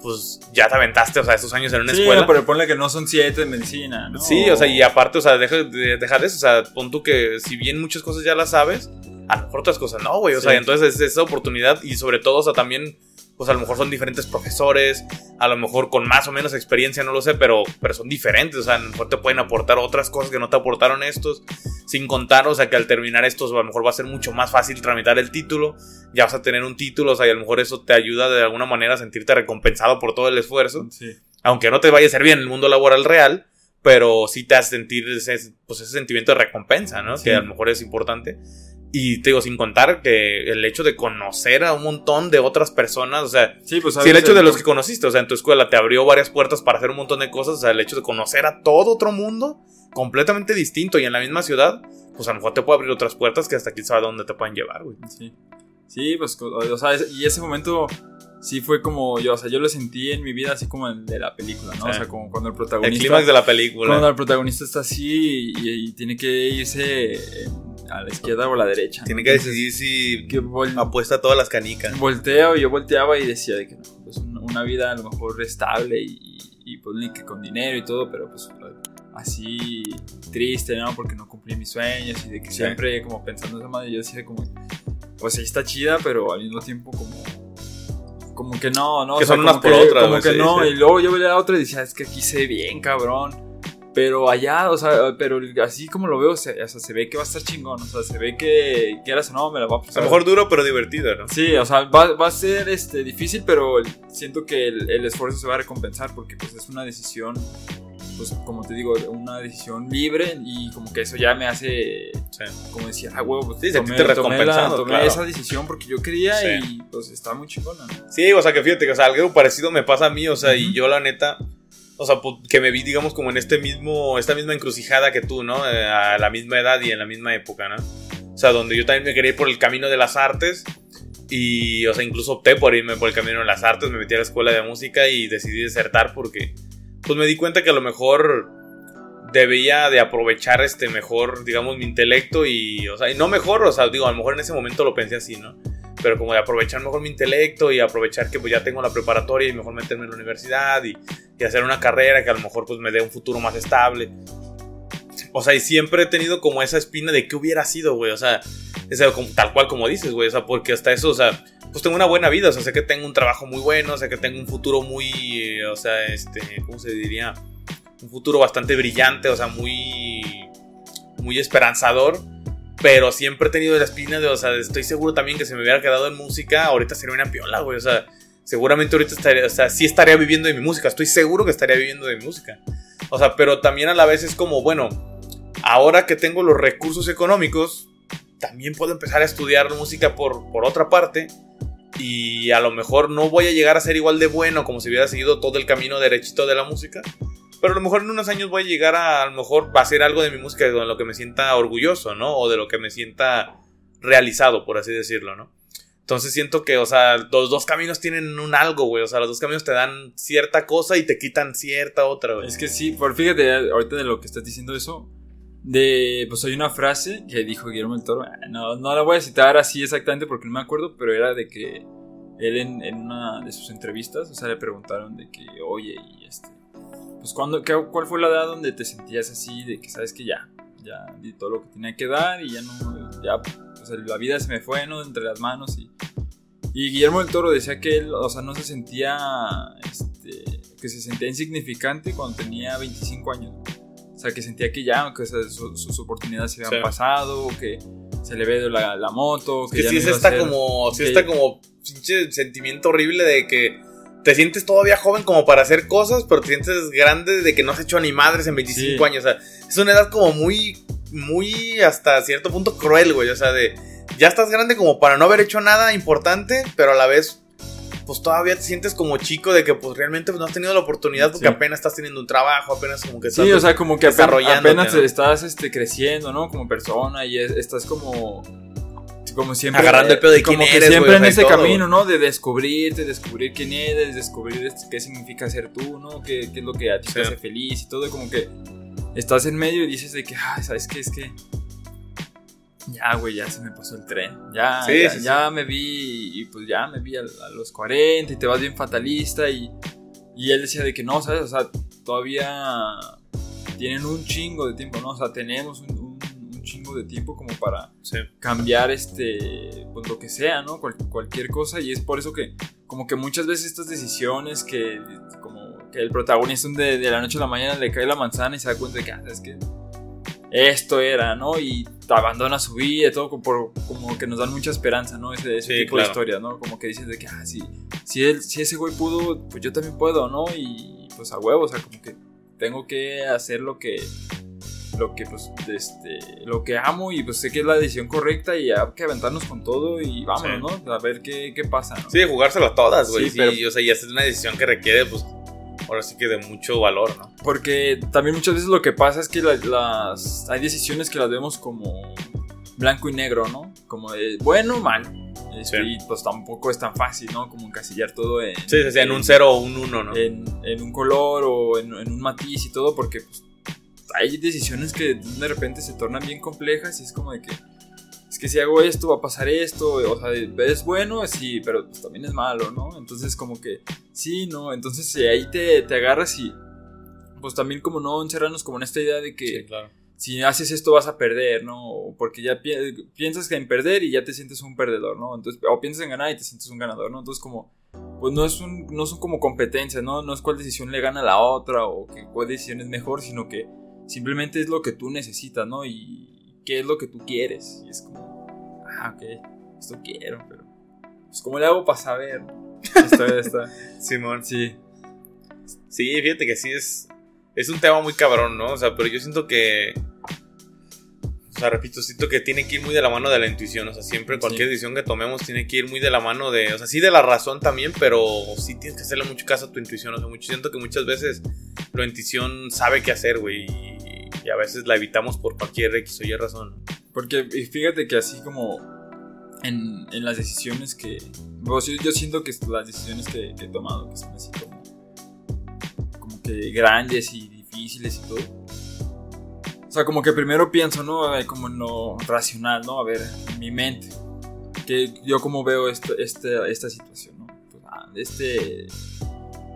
pues, ya te aventaste, o sea, estos años en una Sí, escuela. pero ponle que no son siete de medicina, ¿no? Sí, o sea, y aparte, o sea, deja de, deja de eso, o sea, pon tú que si bien muchas cosas ya las sabes, a lo mejor otras cosas no, güey, o Sí. sea, entonces es esa oportunidad y sobre todo, o sea, también, pues a lo mejor son diferentes profesores, a lo mejor con más o menos experiencia, no lo sé, pero, pero son diferentes, o sea, a lo mejor te pueden aportar otras cosas que no te aportaron estos, sin contar, o sea, que al terminar estos, a lo mejor va a ser mucho más fácil tramitar el título, ya vas a tener un título, o sea, y a lo mejor eso te ayuda de alguna manera a sentirte recompensado por todo el esfuerzo Sí. aunque no te vaya a servir en el mundo laboral real, pero sí te hace sentir ese, pues ese sentimiento de recompensa, ¿no? Sí. Que a lo mejor es importante. Y te digo, sin contar que el hecho de conocer a un montón de otras personas, o sea, Sí, pues si el hecho de los que conociste, o sea, en tu escuela te abrió varias puertas para hacer un montón de cosas, o sea, el hecho de conocer a todo otro mundo completamente distinto y en la misma ciudad, pues a lo mejor te puede abrir otras puertas que hasta quién sabe dónde te pueden llevar, güey. Sí. Sí, pues, o sea, y ese momento sí fue como yo, o sea, yo lo sentí en mi vida así como el de la película, ¿no? O sea, como cuando el protagonista. El clímax de la película. Cuando el protagonista está así y, tiene que irse a la izquierda o a la derecha. Tiene que decidir si apuesta todas las canicas. Volteo, yo volteaba y decía de que no, pues una vida a lo mejor estable y, y pues que con dinero y todo, pero pues así triste, ¿no? Porque no cumplí mis sueños y de que siempre como pensando esa madre, yo decía como, pues ahí está chida, pero al mismo tiempo como como que no, no. Que son unas por otras. Como que no, y luego yo veía a otra y decía, es que aquí se ve bien, cabrón. Pero allá, o sea, pero así como lo veo, o sea, se ve que va a estar chingón. O sea, se ve que quieras o no, me la va a pasar. A lo mejor duro, pero divertido, ¿no? Sí, o sea, va, va a ser este, difícil, pero siento que el, el, esfuerzo se va a recompensar porque pues es una decisión pues como te digo, una decisión libre y como que eso ya me hace, como decía, ah, huevo, pues tomé, tomé, esa decisión porque yo quería y pues está muy chingona. Sí, o sea, que fíjate, que o sea, algo parecido me pasa a mí, o sea, y yo la neta, o sea, pues, que me vi, digamos, como en este mismo, esta misma encrucijada que tú, ¿no? Eh, a la misma edad y en la misma época, ¿no? O sea, donde yo también me quería ir por el camino de las artes. Y, o sea, incluso opté por irme por el camino de las artes, me metí a la escuela de música y decidí desertar porque pues me di cuenta que a lo mejor debía de aprovechar este mejor, digamos, mi intelecto y, o sea, y no mejor, o sea, digo, a lo mejor en ese momento lo pensé así, ¿no? Pero como de aprovechar mejor mi intelecto y aprovechar que pues ya tengo la preparatoria y mejor meterme en la universidad y, y hacer una carrera que a lo mejor pues me dé un futuro más estable. O sea, y siempre he tenido como esa espina de qué hubiera sido, güey, o sea, es tal cual como dices, güey, o sea, porque hasta eso, o sea, pues tengo una buena vida, o sea, sé que tengo un trabajo muy bueno, sé que tengo un futuro muy, o sea, este, ¿cómo se diría? Un futuro bastante brillante, o sea, muy, muy esperanzador. Pero siempre he tenido la espina de, o sea, estoy seguro también que si me hubiera quedado en música, ahorita sería una piola, güey. O sea, seguramente ahorita estaría, o sea, sí estaría viviendo de mi música. Estoy seguro que estaría viviendo de mi música. O sea, pero también a la vez es como, bueno, ahora que tengo los recursos económicos, también puedo empezar a estudiar música por, por otra parte y a lo mejor no voy a llegar a ser igual de bueno como si hubiera seguido todo el camino derechito de la música. Pero a lo mejor en unos años voy a llegar a, a lo mejor a hacer algo de mi música de lo que me sienta orgulloso, ¿no? O de lo que me sienta realizado, por así decirlo, ¿no? Entonces siento que, o sea, los dos caminos tienen un algo, güey. O sea, los dos caminos te dan cierta cosa y te quitan cierta otra, güey. Es que sí, por fíjate, ahorita de lo que estás diciendo eso, de, pues hay una frase que dijo Guillermo del Toro, no, no la voy a citar así exactamente porque no me acuerdo, pero era de que él en, en una de sus entrevistas, o sea, le preguntaron de que, oye, y este, pues cuando, ¿cuál fue la edad donde te sentías así, de que sabes que ya, ya di todo lo que tenía que dar y ya no, ya, o sea, la vida se me fue, ¿no? Entre las manos y... Y Guillermo del Toro decía que él, o sea, no se sentía, este, que se sentía insignificante cuando tenía 25 años. O sea, que sentía que ya, que sus oportunidades se habían pasado, que se le ve la, la moto. Que, que sí, es esta como, sí está como pinche sentimiento horrible de que te sientes todavía joven como para hacer cosas, pero te sientes grande de que no has hecho ni madres en 25 años. O sea, es una edad como muy, muy hasta cierto punto cruel, güey. O sea, de ya estás grande como para no haber hecho nada importante, pero a la vez pues todavía te sientes como chico de que pues realmente no has tenido la oportunidad porque apenas estás teniendo un trabajo, apenas como que estás Sí, o sea, como que apenas, apenas estás este, creciendo, ¿no? Como persona y estás como como siempre agarrando el pedo de quién como eres, siempre en ese camino, ¿no? De descubrirte, descubrir quién eres, descubrir este, qué significa ser tú, ¿no? Qué, qué es lo que a ti te hace feliz y todo, como que estás en medio y dices de que, ay, ¿sabes qué? Es que ya, güey, ya se me pasó el tren. Ya, ya, me vi, y pues ya me vi a, los 40 y te vas bien fatalista. Y, y él decía de que no, ¿sabes? O sea, todavía tienen un chingo de tiempo, ¿no? O sea, tenemos un, chingo de tiempo como para cambiar este, pues lo que sea, ¿no? cualquier cosa. Y es por eso que, como que muchas veces estas decisiones que, como que el protagonista de, de la noche a la mañana le cae la manzana y se da cuenta de que, ah, es que esto era, ¿no? Y abandona su vida y todo por, como que nos dan mucha esperanza, ¿no? Ese, ese tipo de historias, ¿no? Como que dices de que, ah, sí, si, él, si ese güey pudo, pues yo también puedo, ¿no? Y pues a huevo, o sea, como que tengo que hacer lo que, lo que, pues, este, lo que amo y pues sé que es la decisión correcta y hay que aventarnos con todo y vámonos, ¿no? A ver qué, qué pasa, ¿no? Sí, jugárselo todas, güey. Sí, pero... o sea, y hacer una decisión que requiere, pues, ahora sí que de mucho valor, ¿no? Porque también muchas veces lo que pasa es que las, hay decisiones que las vemos como blanco y negro, ¿no? Como de bueno o mal. Este, Sí. Y pues tampoco es tan fácil, ¿no? Como encasillar todo en, Sí, sí, sí, en un 0 o un 1, ¿no? en, en un color o en, en un matiz y todo, porque pues, hay decisiones que de repente se tornan bien complejas y es como de que, es que si hago esto va a pasar esto, o sea, es bueno, sí, pero pues, también es malo, ¿no? Entonces como que, sí, no, entonces si ahí te, te agarras y, pues también como no encerrarnos como en esta idea de que Sí, claro. si haces esto vas a perder, ¿no? Porque ya pi- piensas que en perder y ya te sientes un perdedor, ¿no? Entonces, o piensas en ganar y te sientes un ganador, ¿no? Entonces como, pues no, es un, no son como competencias, ¿no? No es cuál decisión le gana a la otra o que cuál decisión es mejor, sino que simplemente es lo que tú necesitas, ¿no? Y qué es lo que tú quieres. Y es como, ah, ok, esto quiero, pero... Pues ¿cómo le hago para saber? Esto, está, Simón. sí, Sí, fíjate que sí es. Es un tema muy cabrón, ¿no? O sea, pero yo siento que. O sea, repito, siento que tiene que ir muy de la mano de la intuición. O sea, siempre cualquier Sí. decisión que tomemos tiene que ir muy de la mano de. O sea, sí de la razón también, pero sí tienes que hacerle mucho caso a tu intuición. O sea, mucho, siento que muchas veces la intuición sabe qué hacer, güey. Y, y a veces la evitamos por cualquier X o Y razón. Porque fíjate que así como en, en las decisiones que... pues, yo, yo siento que las decisiones que, que he tomado, que son así como, como que grandes y difíciles y todo. O sea, como que primero pienso, ¿no? Como en lo racional, ¿no? A ver, en mi mente. Que yo como veo esta, esta, esta situación, ¿no? Pues, ah, este...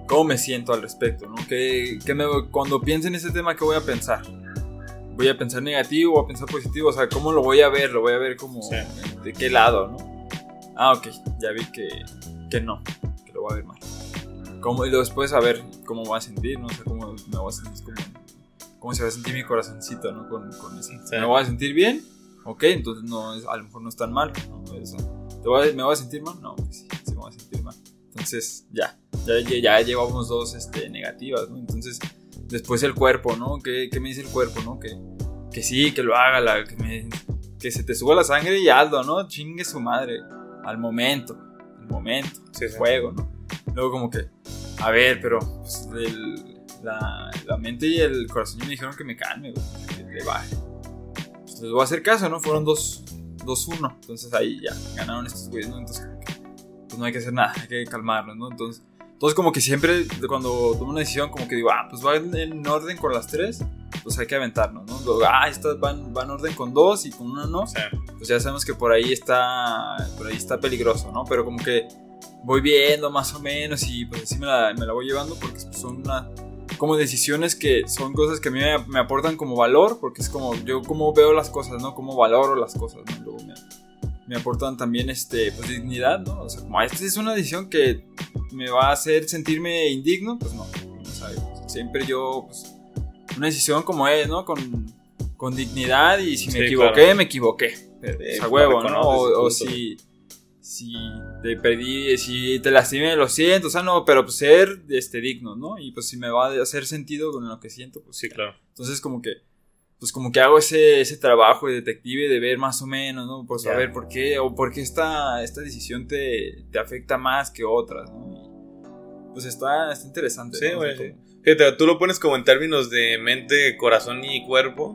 ¿Cómo me siento al respecto, ¿no? ¿Qué, qué me, cuando piense en ese tema, ¿qué voy a pensar? Voy a pensar negativo o a pensar positivo, o sea, ¿cómo lo voy a ver? Lo voy a ver como Sí. de qué lado, ¿no? Ah, ok, ya vi que, que no, que lo voy a ver mal. ¿Cómo, y después a ver cómo voy a sentir, ¿no? O sea, cómo me voy a sentir, cómo, cómo se va a sentir mi corazoncito, ¿no? Con, con eso. Sí. ¿Me voy a sentir bien? Ok, entonces no es, a lo mejor no es tan mal, ¿no? O sea, ¿te voy a- ¿Me voy a sentir mal? No, pues sí, sí me voy a sentir mal. Entonces, ya, ya, ya, ya llevamos dos este, negativas, ¿no? Entonces, después el cuerpo, ¿no? ¿Qué, qué me dice el cuerpo, no? Que, que sí, que lo haga, la- que, me- que se te suba la sangre y hazlo, ¿no? Chingue su madre. Al momento, al momento, Sí, sí. juego, ¿no? Luego como que, a ver, pero pues, el- la, la mente y el corazón me dijeron que me calme, güey, que le baje. Pues les voy a hacer caso, ¿no? Fueron 2-1, entonces ahí ya ganaron estos güeyes, ¿no? Entonces pues no hay que hacer nada, hay que calmarnos, ¿no? Entonces, entonces como que siempre cuando tomo una decisión como que digo, ah, pues va en, en orden con las tres, pues hay que aventarnos, ¿no? Luego, ah, estas van, van en orden con dos y con una no, sea, pues ya sabemos que por ahí está, por ahí está peligroso, ¿no? Pero como que voy viendo más o menos y pues así me la, me la voy llevando porque son una, como decisiones que son cosas que a mí me, me aportan como valor, porque es como yo como veo las cosas, ¿no? Como valoro las cosas, ¿no? Luego me, me aportan también este, pues dignidad, ¿no? O sea, como esta es una decisión que me va a hacer sentirme indigno, pues no, o sea, siempre yo, pues, una decisión como es, ¿no? Con, con dignidad y si me Sí, equivoqué, claro. me equivoqué. Pero, Sí, a huevo, ¿no? O, o si, si te perdí, si te lastimé, lo siento, o sea, no, pero pues ser este, digno, ¿no? Y pues si me va a hacer sentido con lo que siento, pues sí, claro. entonces como que pues como que hago ese, ese trabajo de detective de ver más o menos, ¿no? Por Ya. saber por qué o por qué esta, esta decisión te, te afecta más que otras, ¿no? Pues está, está interesante. Sí, ¿no? Güey. como- Fíjate, tú lo pones como en términos de mente, corazón y cuerpo.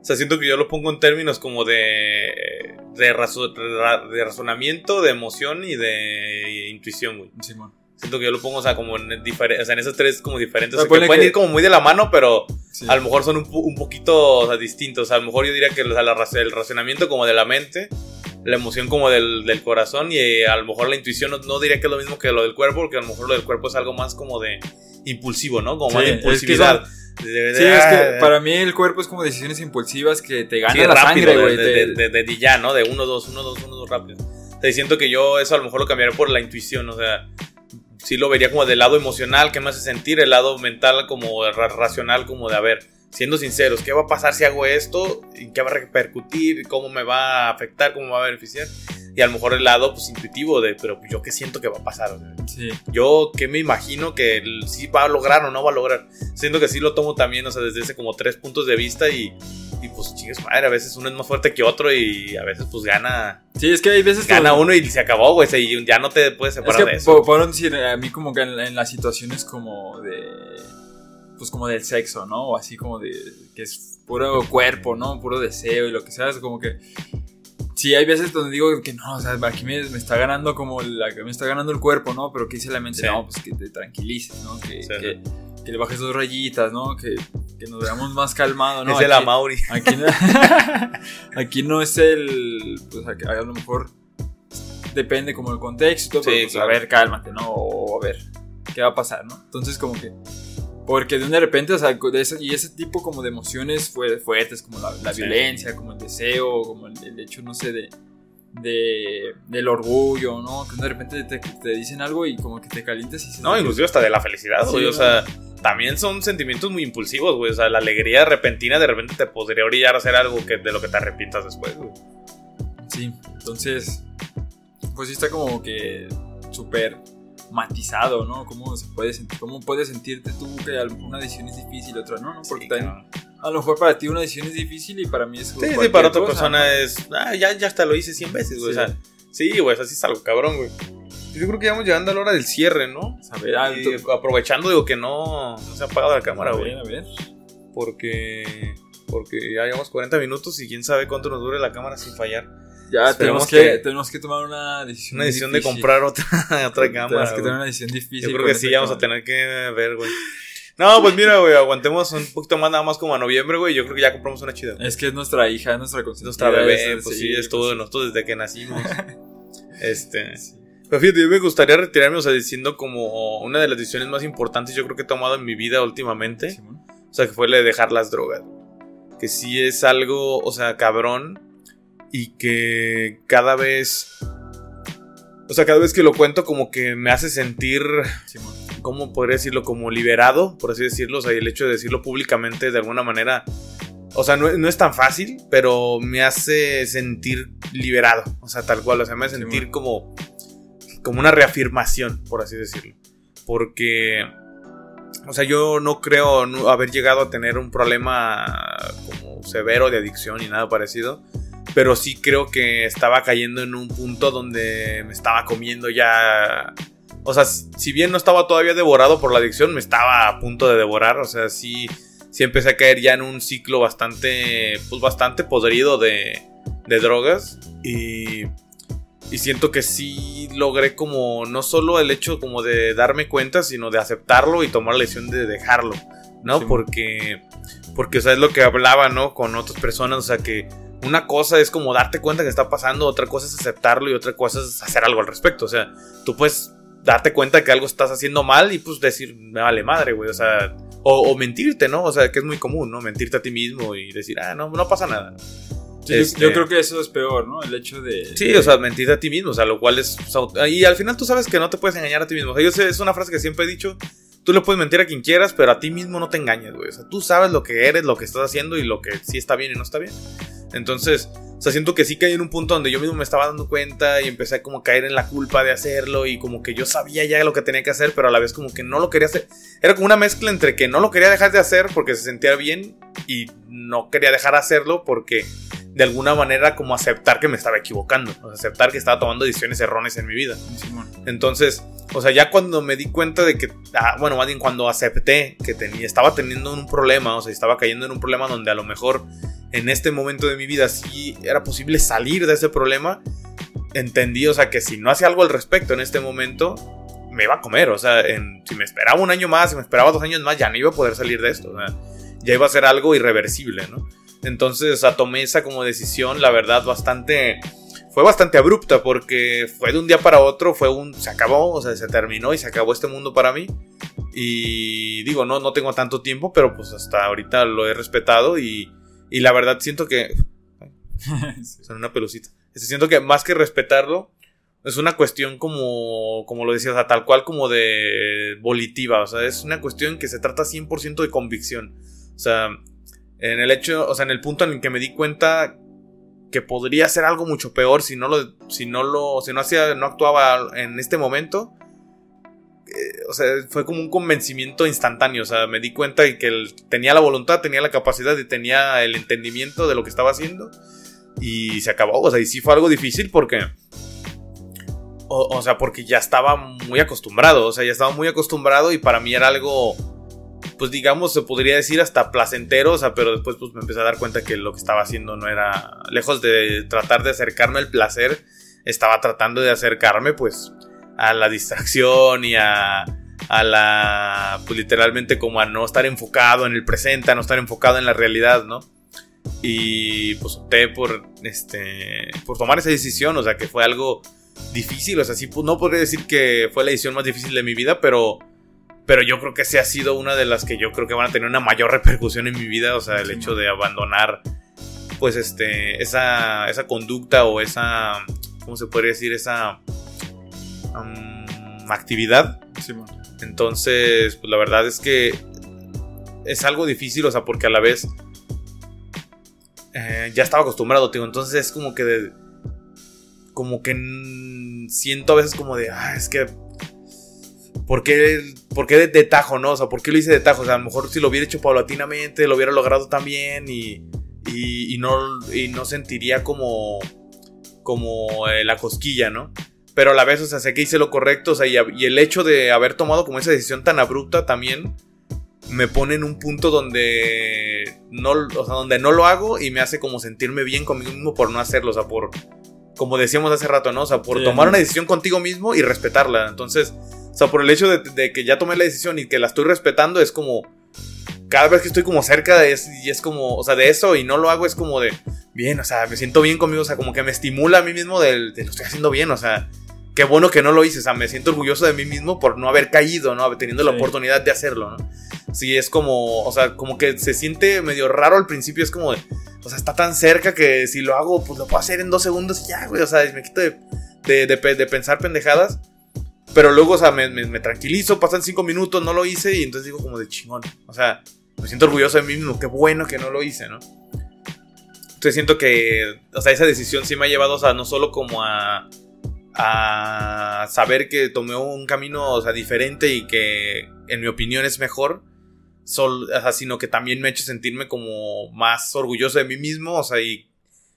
O sea, siento que yo lo pongo en términos como de, de, razo- ra- de razonamiento, de emoción y de intuición, güey. Simón. Siento que yo lo pongo, o sea, como en, o sea, en esos tres como diferentes. O sea, o sea, que pueden que- ir como muy de la mano, pero Sí. a lo mejor son un, un poquito o sea, distintos. O sea, a lo mejor yo diría que la el razonamiento como de la mente, la emoción como del, del corazón y eh, a lo mejor la intuición no, no diría que es lo mismo que lo del cuerpo, porque a lo mejor lo del cuerpo es algo más como de impulsivo, ¿no? Como más de es que impulsividad. Sí, es ah, que para mí el cuerpo es como decisiones impulsivas que te ganan Sí, la rápido, sangre, güey. de, te- de, de- ya, ¿no? De 1, 2, 1, 2, 1, 2 rápido. O sea, siento que yo eso a lo mejor lo cambiaré por la intuición, o sea, sí lo vería como del lado emocional, que me hace sentir, el lado mental como ra- racional, como de, a ver, siendo sinceros, ¿qué va a pasar si hago esto? ¿En qué va a repercutir? ¿Cómo me va a afectar? ¿Cómo me va a beneficiar? Y a lo mejor el lado pues intuitivo de, pero yo qué siento que va a pasar, o sea, Sí. yo que me imagino que sí va a lograr o no va a lograr. Siento que sí lo tomo también, o sea, desde ese como tres puntos de vista y, y pues chingues madre, a veces uno es más fuerte que otro y a veces pues gana, Sí, es que hay veces que... gana uno y se acabó, güey, y ya no te puedes Es separar que de eso. podemos decir, a mí como que en, en las situaciones como de... Pues como del sexo, ¿no? O así como de... Que es puro cuerpo, ¿no? Puro deseo y lo que sea. Es como que... Sí, hay veces donde digo que no, o sea, aquí me, me está ganando como la, me está ganando el cuerpo, ¿no? Pero que dice la mente, no, pues que te tranquilices, ¿no? Que, que, que, le bajes dos rayitas, ¿no? Que, que nos veamos más calmados, ¿no? Es el Amauri. Aquí, no, aquí no es el, pues a, lo mejor depende como el contexto, pero pues, a ver, cálmate, ¿no? O a ver, ¿qué va a pasar, no? Entonces como que porque de repente, o sea, y ese tipo como de emociones fuertes, como la, violencia, como el deseo, como el, hecho, no sé, de, de, del orgullo, ¿no? Que de repente te, dicen algo y como que te calientes y No, inclusive hasta de la felicidad, güey, o sea, también son sentimientos muy impulsivos, güey, o sea, la alegría repentina de repente te podría orillar a hacer algo que, de lo que te arrepientas después, güey. Sí, entonces, pues sí está como que súper matizado, ¿no? ¿Cómo, se puede sentir, ¿Cómo puedes sentirte tú que una decisión es difícil y otra no? ¿no? Porque a lo mejor para ti una decisión es difícil y para mí es... Sí, sí, para otra persona es... Ah, ya, ya hasta lo hice 100 veces, güey. Sí. O sea, sí, güey, así es algo cabrón, güey. Yo creo que ya vamos llegando a la hora del cierre, ¿no? A ver, ah, aprovechando, digo, que no, no, se ha apagado la cámara, güey. A ver, a ver. Porque... Porque ya llevamos 40 minutos y quién sabe cuánto nos dure la cámara sin fallar. Ya tenemos que, tenemos que tomar una decisión. Una decisión de comprar otra, otra cámara. Tenemos que tomar una decisión difícil. Yo creo que sí, vamos a tener que ver, güey. No, pues mira, güey, aguantemos un poquito más, nada más como a noviembre, güey. Yo creo que ya compramos una chida. Es que es nuestra hija, es nuestra Nuestra bebé, pues sí, es todo de nosotros desde que nacimos. este. Pero fíjate, yo me gustaría retirarme, o sea, diciendo como una de las decisiones más importantes yo creo que he tomado en mi vida últimamente. O sea, que fue la de dejar las drogas. Que sí es algo, o sea, cabrón y que cada vez... O sea, cada vez que lo cuento como que me hace sentir... ¿Cómo podría decirlo? Como liberado, por así decirlo. O sea, el hecho de decirlo públicamente de alguna manera... O sea, no, es tan fácil, pero me hace sentir liberado. O sea, tal cual. O sea, me hace sentir como... Como una reafirmación, por así decirlo. Porque... O sea, yo no creo haber llegado a tener un problema como severo de adicción ni nada parecido pero sí creo que estaba cayendo en un punto donde me estaba comiendo ya... O sea, si bien no estaba todavía devorado por la adicción, me estaba a punto de devorar. O sea, sí, sí empecé a caer ya en un ciclo bastante, pues bastante podrido de, de drogas. Y, y siento que sí logré como, no solo el hecho como de darme cuenta, sino de aceptarlo y tomar la decisión de dejarlo, ¿no? Porque, porque, o sea, es lo que hablaba, ¿no? Con otras personas, o sea, que una cosa es como darte cuenta que está pasando, otra cosa es aceptarlo y otra cosa es hacer algo al respecto. O sea, tú puedes darte cuenta que algo estás haciendo mal y pues decir, me vale madre, güey. O sea, o, mentirte, ¿no? O sea, que es muy común, ¿no? Mentirte a ti mismo y decir, ah, no, no pasa nada. yo, este creo que eso es peor, ¿no? El hecho de. Sí, o sea, mentirte a ti mismo, o sea, lo cual es. y al final tú sabes que no te puedes engañar a ti mismo. O sea, yo sé, es una frase que siempre he dicho. Tú le puedes mentir a quien quieras, pero a ti mismo no te engañes, güey. O sea, tú sabes lo que eres, lo que estás haciendo y lo que sí está bien y no está bien. Entonces, o sea, siento que sí caí en un punto donde yo mismo me estaba dando cuenta y empecé a como caer en la culpa de hacerlo y como que yo sabía ya lo que tenía que hacer, pero a la vez como que no lo quería hacer. Era como una mezcla entre que no lo quería dejar de hacer porque se sentía bien y no quería dejar de hacerlo porque de alguna manera como aceptar que me estaba equivocando, o sea, aceptar que estaba tomando decisiones erróneas en mi vida. Entonces, o sea, ya cuando me di cuenta de que, ah, bueno, más bien cuando acepté que tenía, estaba teniendo un problema, o sea, estaba cayendo en un problema donde a lo mejor en este momento de mi vida sí era posible salir de ese problema, entendí, o sea, que si no hacía algo al respecto en este momento, me iba a comer, o sea, si me esperaba un año más, si me esperaba dos años más, ya no iba a poder salir de esto, o sea, ya iba a ser algo irreversible, ¿no? Entonces, o sea, tomé esa como decisión, la verdad, bastante fue bastante abrupta porque fue de un día para otro, fue un se acabó, o sea, se terminó y se acabó este mundo para mí. Y digo, no no tengo tanto tiempo, pero pues hasta ahorita lo he respetado y y la verdad siento que... Son una pelucita. Este, siento que más que respetarlo, es una cuestión como, como lo decía, o sea, tal cual como de volitiva, o sea, es una cuestión que se trata 100% de convicción. O sea, en el hecho, o sea, en el punto en el que me di cuenta que podría ser algo mucho peor si no lo, si no lo, si no hacía, no actuaba en este momento, eh, o sea, fue como un convencimiento instantáneo. O sea, me di cuenta de que tenía la voluntad, tenía la capacidad y tenía el entendimiento de lo que estaba haciendo. Y se acabó. O sea, y sí fue algo difícil porque. O, sea, porque ya estaba muy acostumbrado. O sea, ya estaba muy acostumbrado y para mí era algo. Pues digamos, se podría decir hasta placentero, o sea, pero después pues me empecé a dar cuenta que lo que estaba haciendo no era, lejos de tratar de acercarme al placer, estaba tratando de acercarme pues a la distracción y a, a la, pues literalmente como a no estar enfocado en el presente, a no estar enfocado en la realidad, ¿no? Y pues opté por, este, por tomar esa decisión, o sea, que fue algo difícil, o sea, sí, pues, no podría decir que fue la decisión más difícil de mi vida, pero pero yo creo que sí ha sido una de las que yo creo que van a tener una mayor repercusión en mi vida. O sea, el hecho de abandonar, pues, este, esa, esa conducta o esa, ¿cómo se podría decir? Esa actividad. Entonces, pues la verdad es que es algo difícil, o sea, porque a la vez eh, ya estaba acostumbrado, tío. Entonces es como que de, como que siento a veces como de, ah, es que ¿por qué, de, tajo, no? O sea, ¿por qué lo hice de tajo? O sea, a lo mejor si lo hubiera hecho paulatinamente, lo hubiera logrado también y, y, no, y no sentiría como, como eh, la cosquilla, ¿no? Pero a la vez, o sea, sé que hice lo correcto, o sea, y, el hecho de haber tomado como esa decisión tan abrupta también me pone en un punto donde no, o sea, donde no lo hago y me hace como sentirme bien conmigo mismo por no hacerlo, o sea, por, como decíamos hace rato, ¿no? O sea, por tomar una decisión contigo mismo y respetarla. Entonces, o sea, por el hecho de, que ya tomé la decisión y que la estoy respetando, es como. Cada vez que estoy como cerca de eso, y es como, o sea, de eso y no lo hago, es como de, bien, o sea, me siento bien conmigo, o sea, como que me estimula a mí mismo de, lo estoy haciendo bien, o sea, qué bueno que no lo hice, o sea, me siento orgulloso de mí mismo por no haber caído, ¿no? Teniendo la oportunidad de hacerlo, ¿no? Sí, es como, o sea, como que se siente medio raro al principio, es como de, o sea, está tan cerca que si lo hago, pues lo puedo hacer en dos segundos y ya, güey, o sea, me quito de, de, de pensar pendejadas. Pero luego, o sea, me, tranquilizo, pasan cinco minutos, no lo hice y entonces digo como de chingón. O sea, me siento orgulloso de mí mismo, qué bueno que no lo hice, ¿no? Entonces siento que, o sea, esa decisión sí me ha llevado, o sea, no solo como a, a saber que tomé un camino, o sea, diferente y que en mi opinión es mejor, sol, o sea, sino que también me ha hecho sentirme como más orgulloso de mí mismo, o sea, y,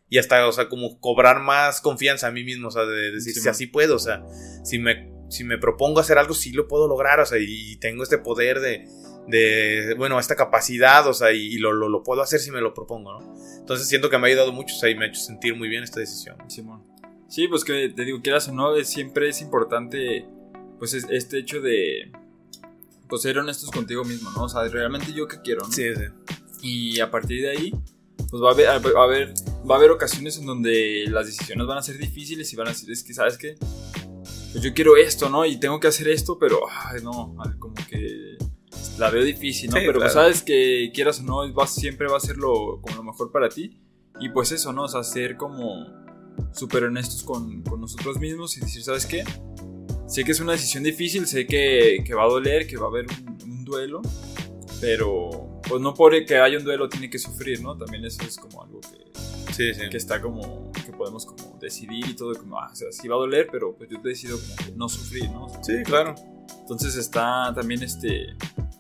y hasta, o sea, como cobrar más confianza a mí mismo, o sea, de decir, si así puedo, o sea, si me si me propongo hacer algo, sí lo puedo lograr, o sea, y tengo este poder de, de bueno, esta capacidad, o sea, y, lo, lo, puedo hacer si me lo propongo, ¿no? Entonces siento que me ha ayudado mucho, o sea, y me ha hecho sentir muy bien esta decisión. Simón. Sí, pues que te digo, quieras o no, siempre es importante, pues, este hecho de, pues, ser honestos contigo mismo, ¿no? O sea, realmente yo qué quiero, ¿no? Sí, sí. Y a partir de ahí, pues va a haber, va a haber, va a haber ocasiones en donde las decisiones van a ser difíciles y van a decir, es que, ¿sabes qué? pues yo quiero esto, ¿no? Y tengo que hacer esto, pero, ay, no, como que la veo difícil, ¿no? pero pues sabes que quieras o no, siempre va a ser lo, como lo mejor para ti. Y pues eso, ¿no? O sea, ser como súper honestos con, con, nosotros mismos y decir, ¿sabes qué? Sé que es una decisión difícil, sé que, que va a doler, que va a haber un, duelo, pero pues no por que haya un duelo tiene que sufrir, ¿no? También eso es como algo que, sí, sí. que está como podemos como decidir y todo, como, ah, o sea, sí va a doler, pero pues yo decido como que no sufrir, ¿no? sí, claro. Entonces está también este...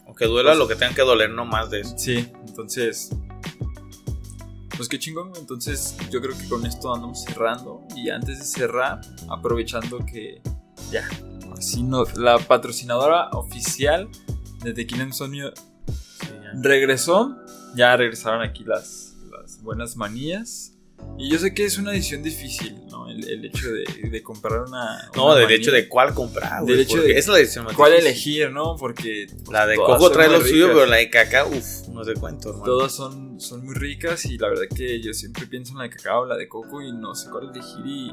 Aunque duela pues lo que tenga que doler, no más de eso. Sí, entonces... Pues qué chingón, entonces yo creo que con esto andamos cerrando. Y antes de cerrar, aprovechando que ya, así no, la patrocinadora oficial de Tequila Insomnio regresó, ya regresaron aquí las, las buenas manías y yo sé que es una decisión difícil, ¿no? El, hecho de, comprar una. No, del hecho de cuál comprar, Del hecho de. Es la decisión más ¿Cuál elegir, no? Porque. la de coco trae lo suyo, pero la de cacao, uff, no sé cuánto, hermano. Todas son, son muy ricas y la verdad que yo siempre pienso en la de cacao, la de coco y no sé cuál elegir y.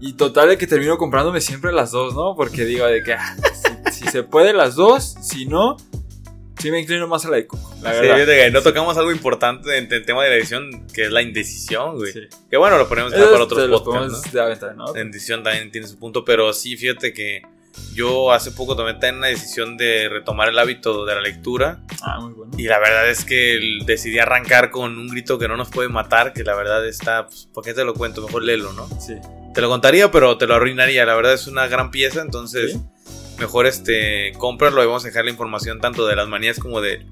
Y total de que termino comprándome siempre las dos, ¿no? Porque digo de que ah, si se puede las dos, si no, Sí, me inclino más a la de Coco. La verdad. no tocamos algo importante en el tema de la edición, que es la indecisión, güey. Que bueno, lo ponemos para otros podcasts. ¿no? La indecisión también tiene su punto, pero sí, fíjate que yo hace poco tomé una decisión de retomar el hábito de la lectura. Ah, muy bueno. Y la verdad es que decidí arrancar con un grito que no nos puede matar, que la verdad está. Pues, ¿Por qué te lo cuento? Mejor léelo, ¿no? Sí. Te lo contaría, pero te lo arruinaría. La verdad es una gran pieza, entonces mejor este, cómpralo y vamos a dejar la información tanto de las manías como de,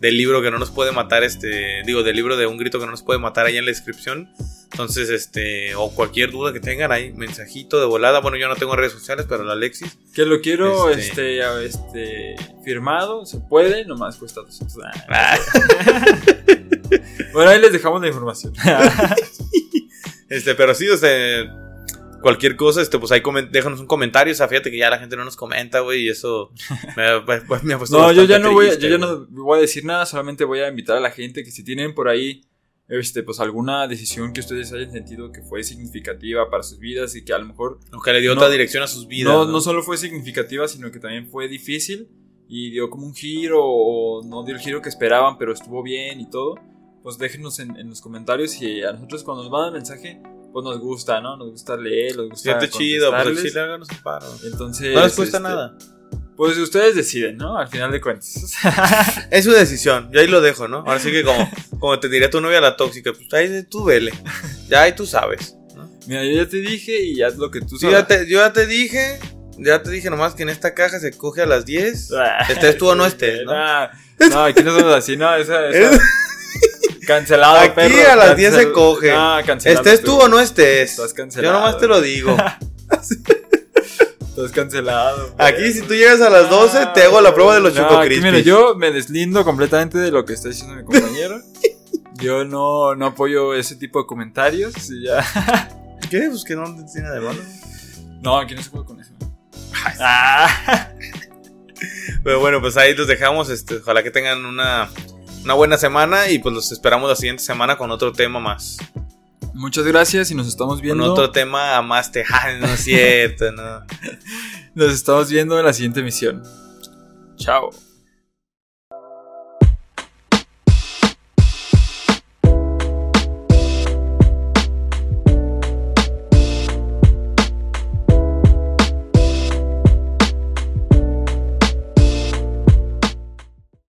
del libro que no nos puede matar, este, digo, del libro de un grito que no nos puede matar ahí en la descripción. Entonces, este, o cualquier duda que tengan ahí, mensajito de volada. Bueno, yo no tengo redes sociales, pero la Alexis. Que lo quiero Este- este, este, firmado, se puede, nomás cuesta 200. Ah. Ah, Bueno, ahí les dejamos la información. Este, pero sí, o sea, cualquier cosa, este, pues ahí déjanos un comentario. O sea, fíjate que ya la gente no nos comenta, güey, y eso me, pues, me ha puesto no, yo ya no voy, a- triste, yo ya no voy a decir nada, solamente voy a invitar a la gente que si tienen por ahí este, pues alguna decisión que ustedes hayan sentido que fue significativa para sus vidas y que a lo mejor O que le dio No- otra dirección a sus vidas. no, ¿no? no solo fue significativa, sino que también fue difícil y dio como un giro o no dio el giro que esperaban, pero estuvo bien y todo, pues déjenos en, en los comentarios y a nosotros cuando nos mandan mensaje, pues nos gusta, ¿no? Nos gusta leer, nos gusta Siente chido, pues chile, háganos un paro. Entonces, No les cuesta este, nada. Pues ustedes deciden, ¿no? Al final de cuentas. Es su decisión, yo ahí lo dejo, ¿no? Ahora sí que como, como te diría tu novia la tóxica, pues ahí tú vele. Ya ahí tú sabes. ¿no? Mira, yo ya te dije y haz lo que tú Sí, sabes. ya te- yo ya te dije, ya te dije nomás que en esta caja se coge a las 10. Ah, Estés tú o no estés, ¿no? No, aquí no somos así, no, esa, esa- Cancelado, Aquí perro. a las 10 se coge. No, cancelado Estés tú o no estés. Estás Yo cancelado. nomás te lo digo. Estás cancelado. Aquí si tú llegas a las 12 te hago la prueba de los No, Choco aquí. Mira, yo me deslindo completamente de lo que está diciendo mi compañero. Yo no, no apoyo ese tipo de comentarios. y ya. ¿Qué? Pues que no tiene de malo. No, aquí no se puede con eso. Ah. Pero bueno, pues ahí los dejamos. Este, ojalá que tengan una, una buena semana y pues los esperamos la siguiente semana con otro tema más. Muchas gracias y nos estamos Con viendo. otro tema a más te... Ay, no es cierto, no. Nos estamos viendo en la siguiente emisión. Chao.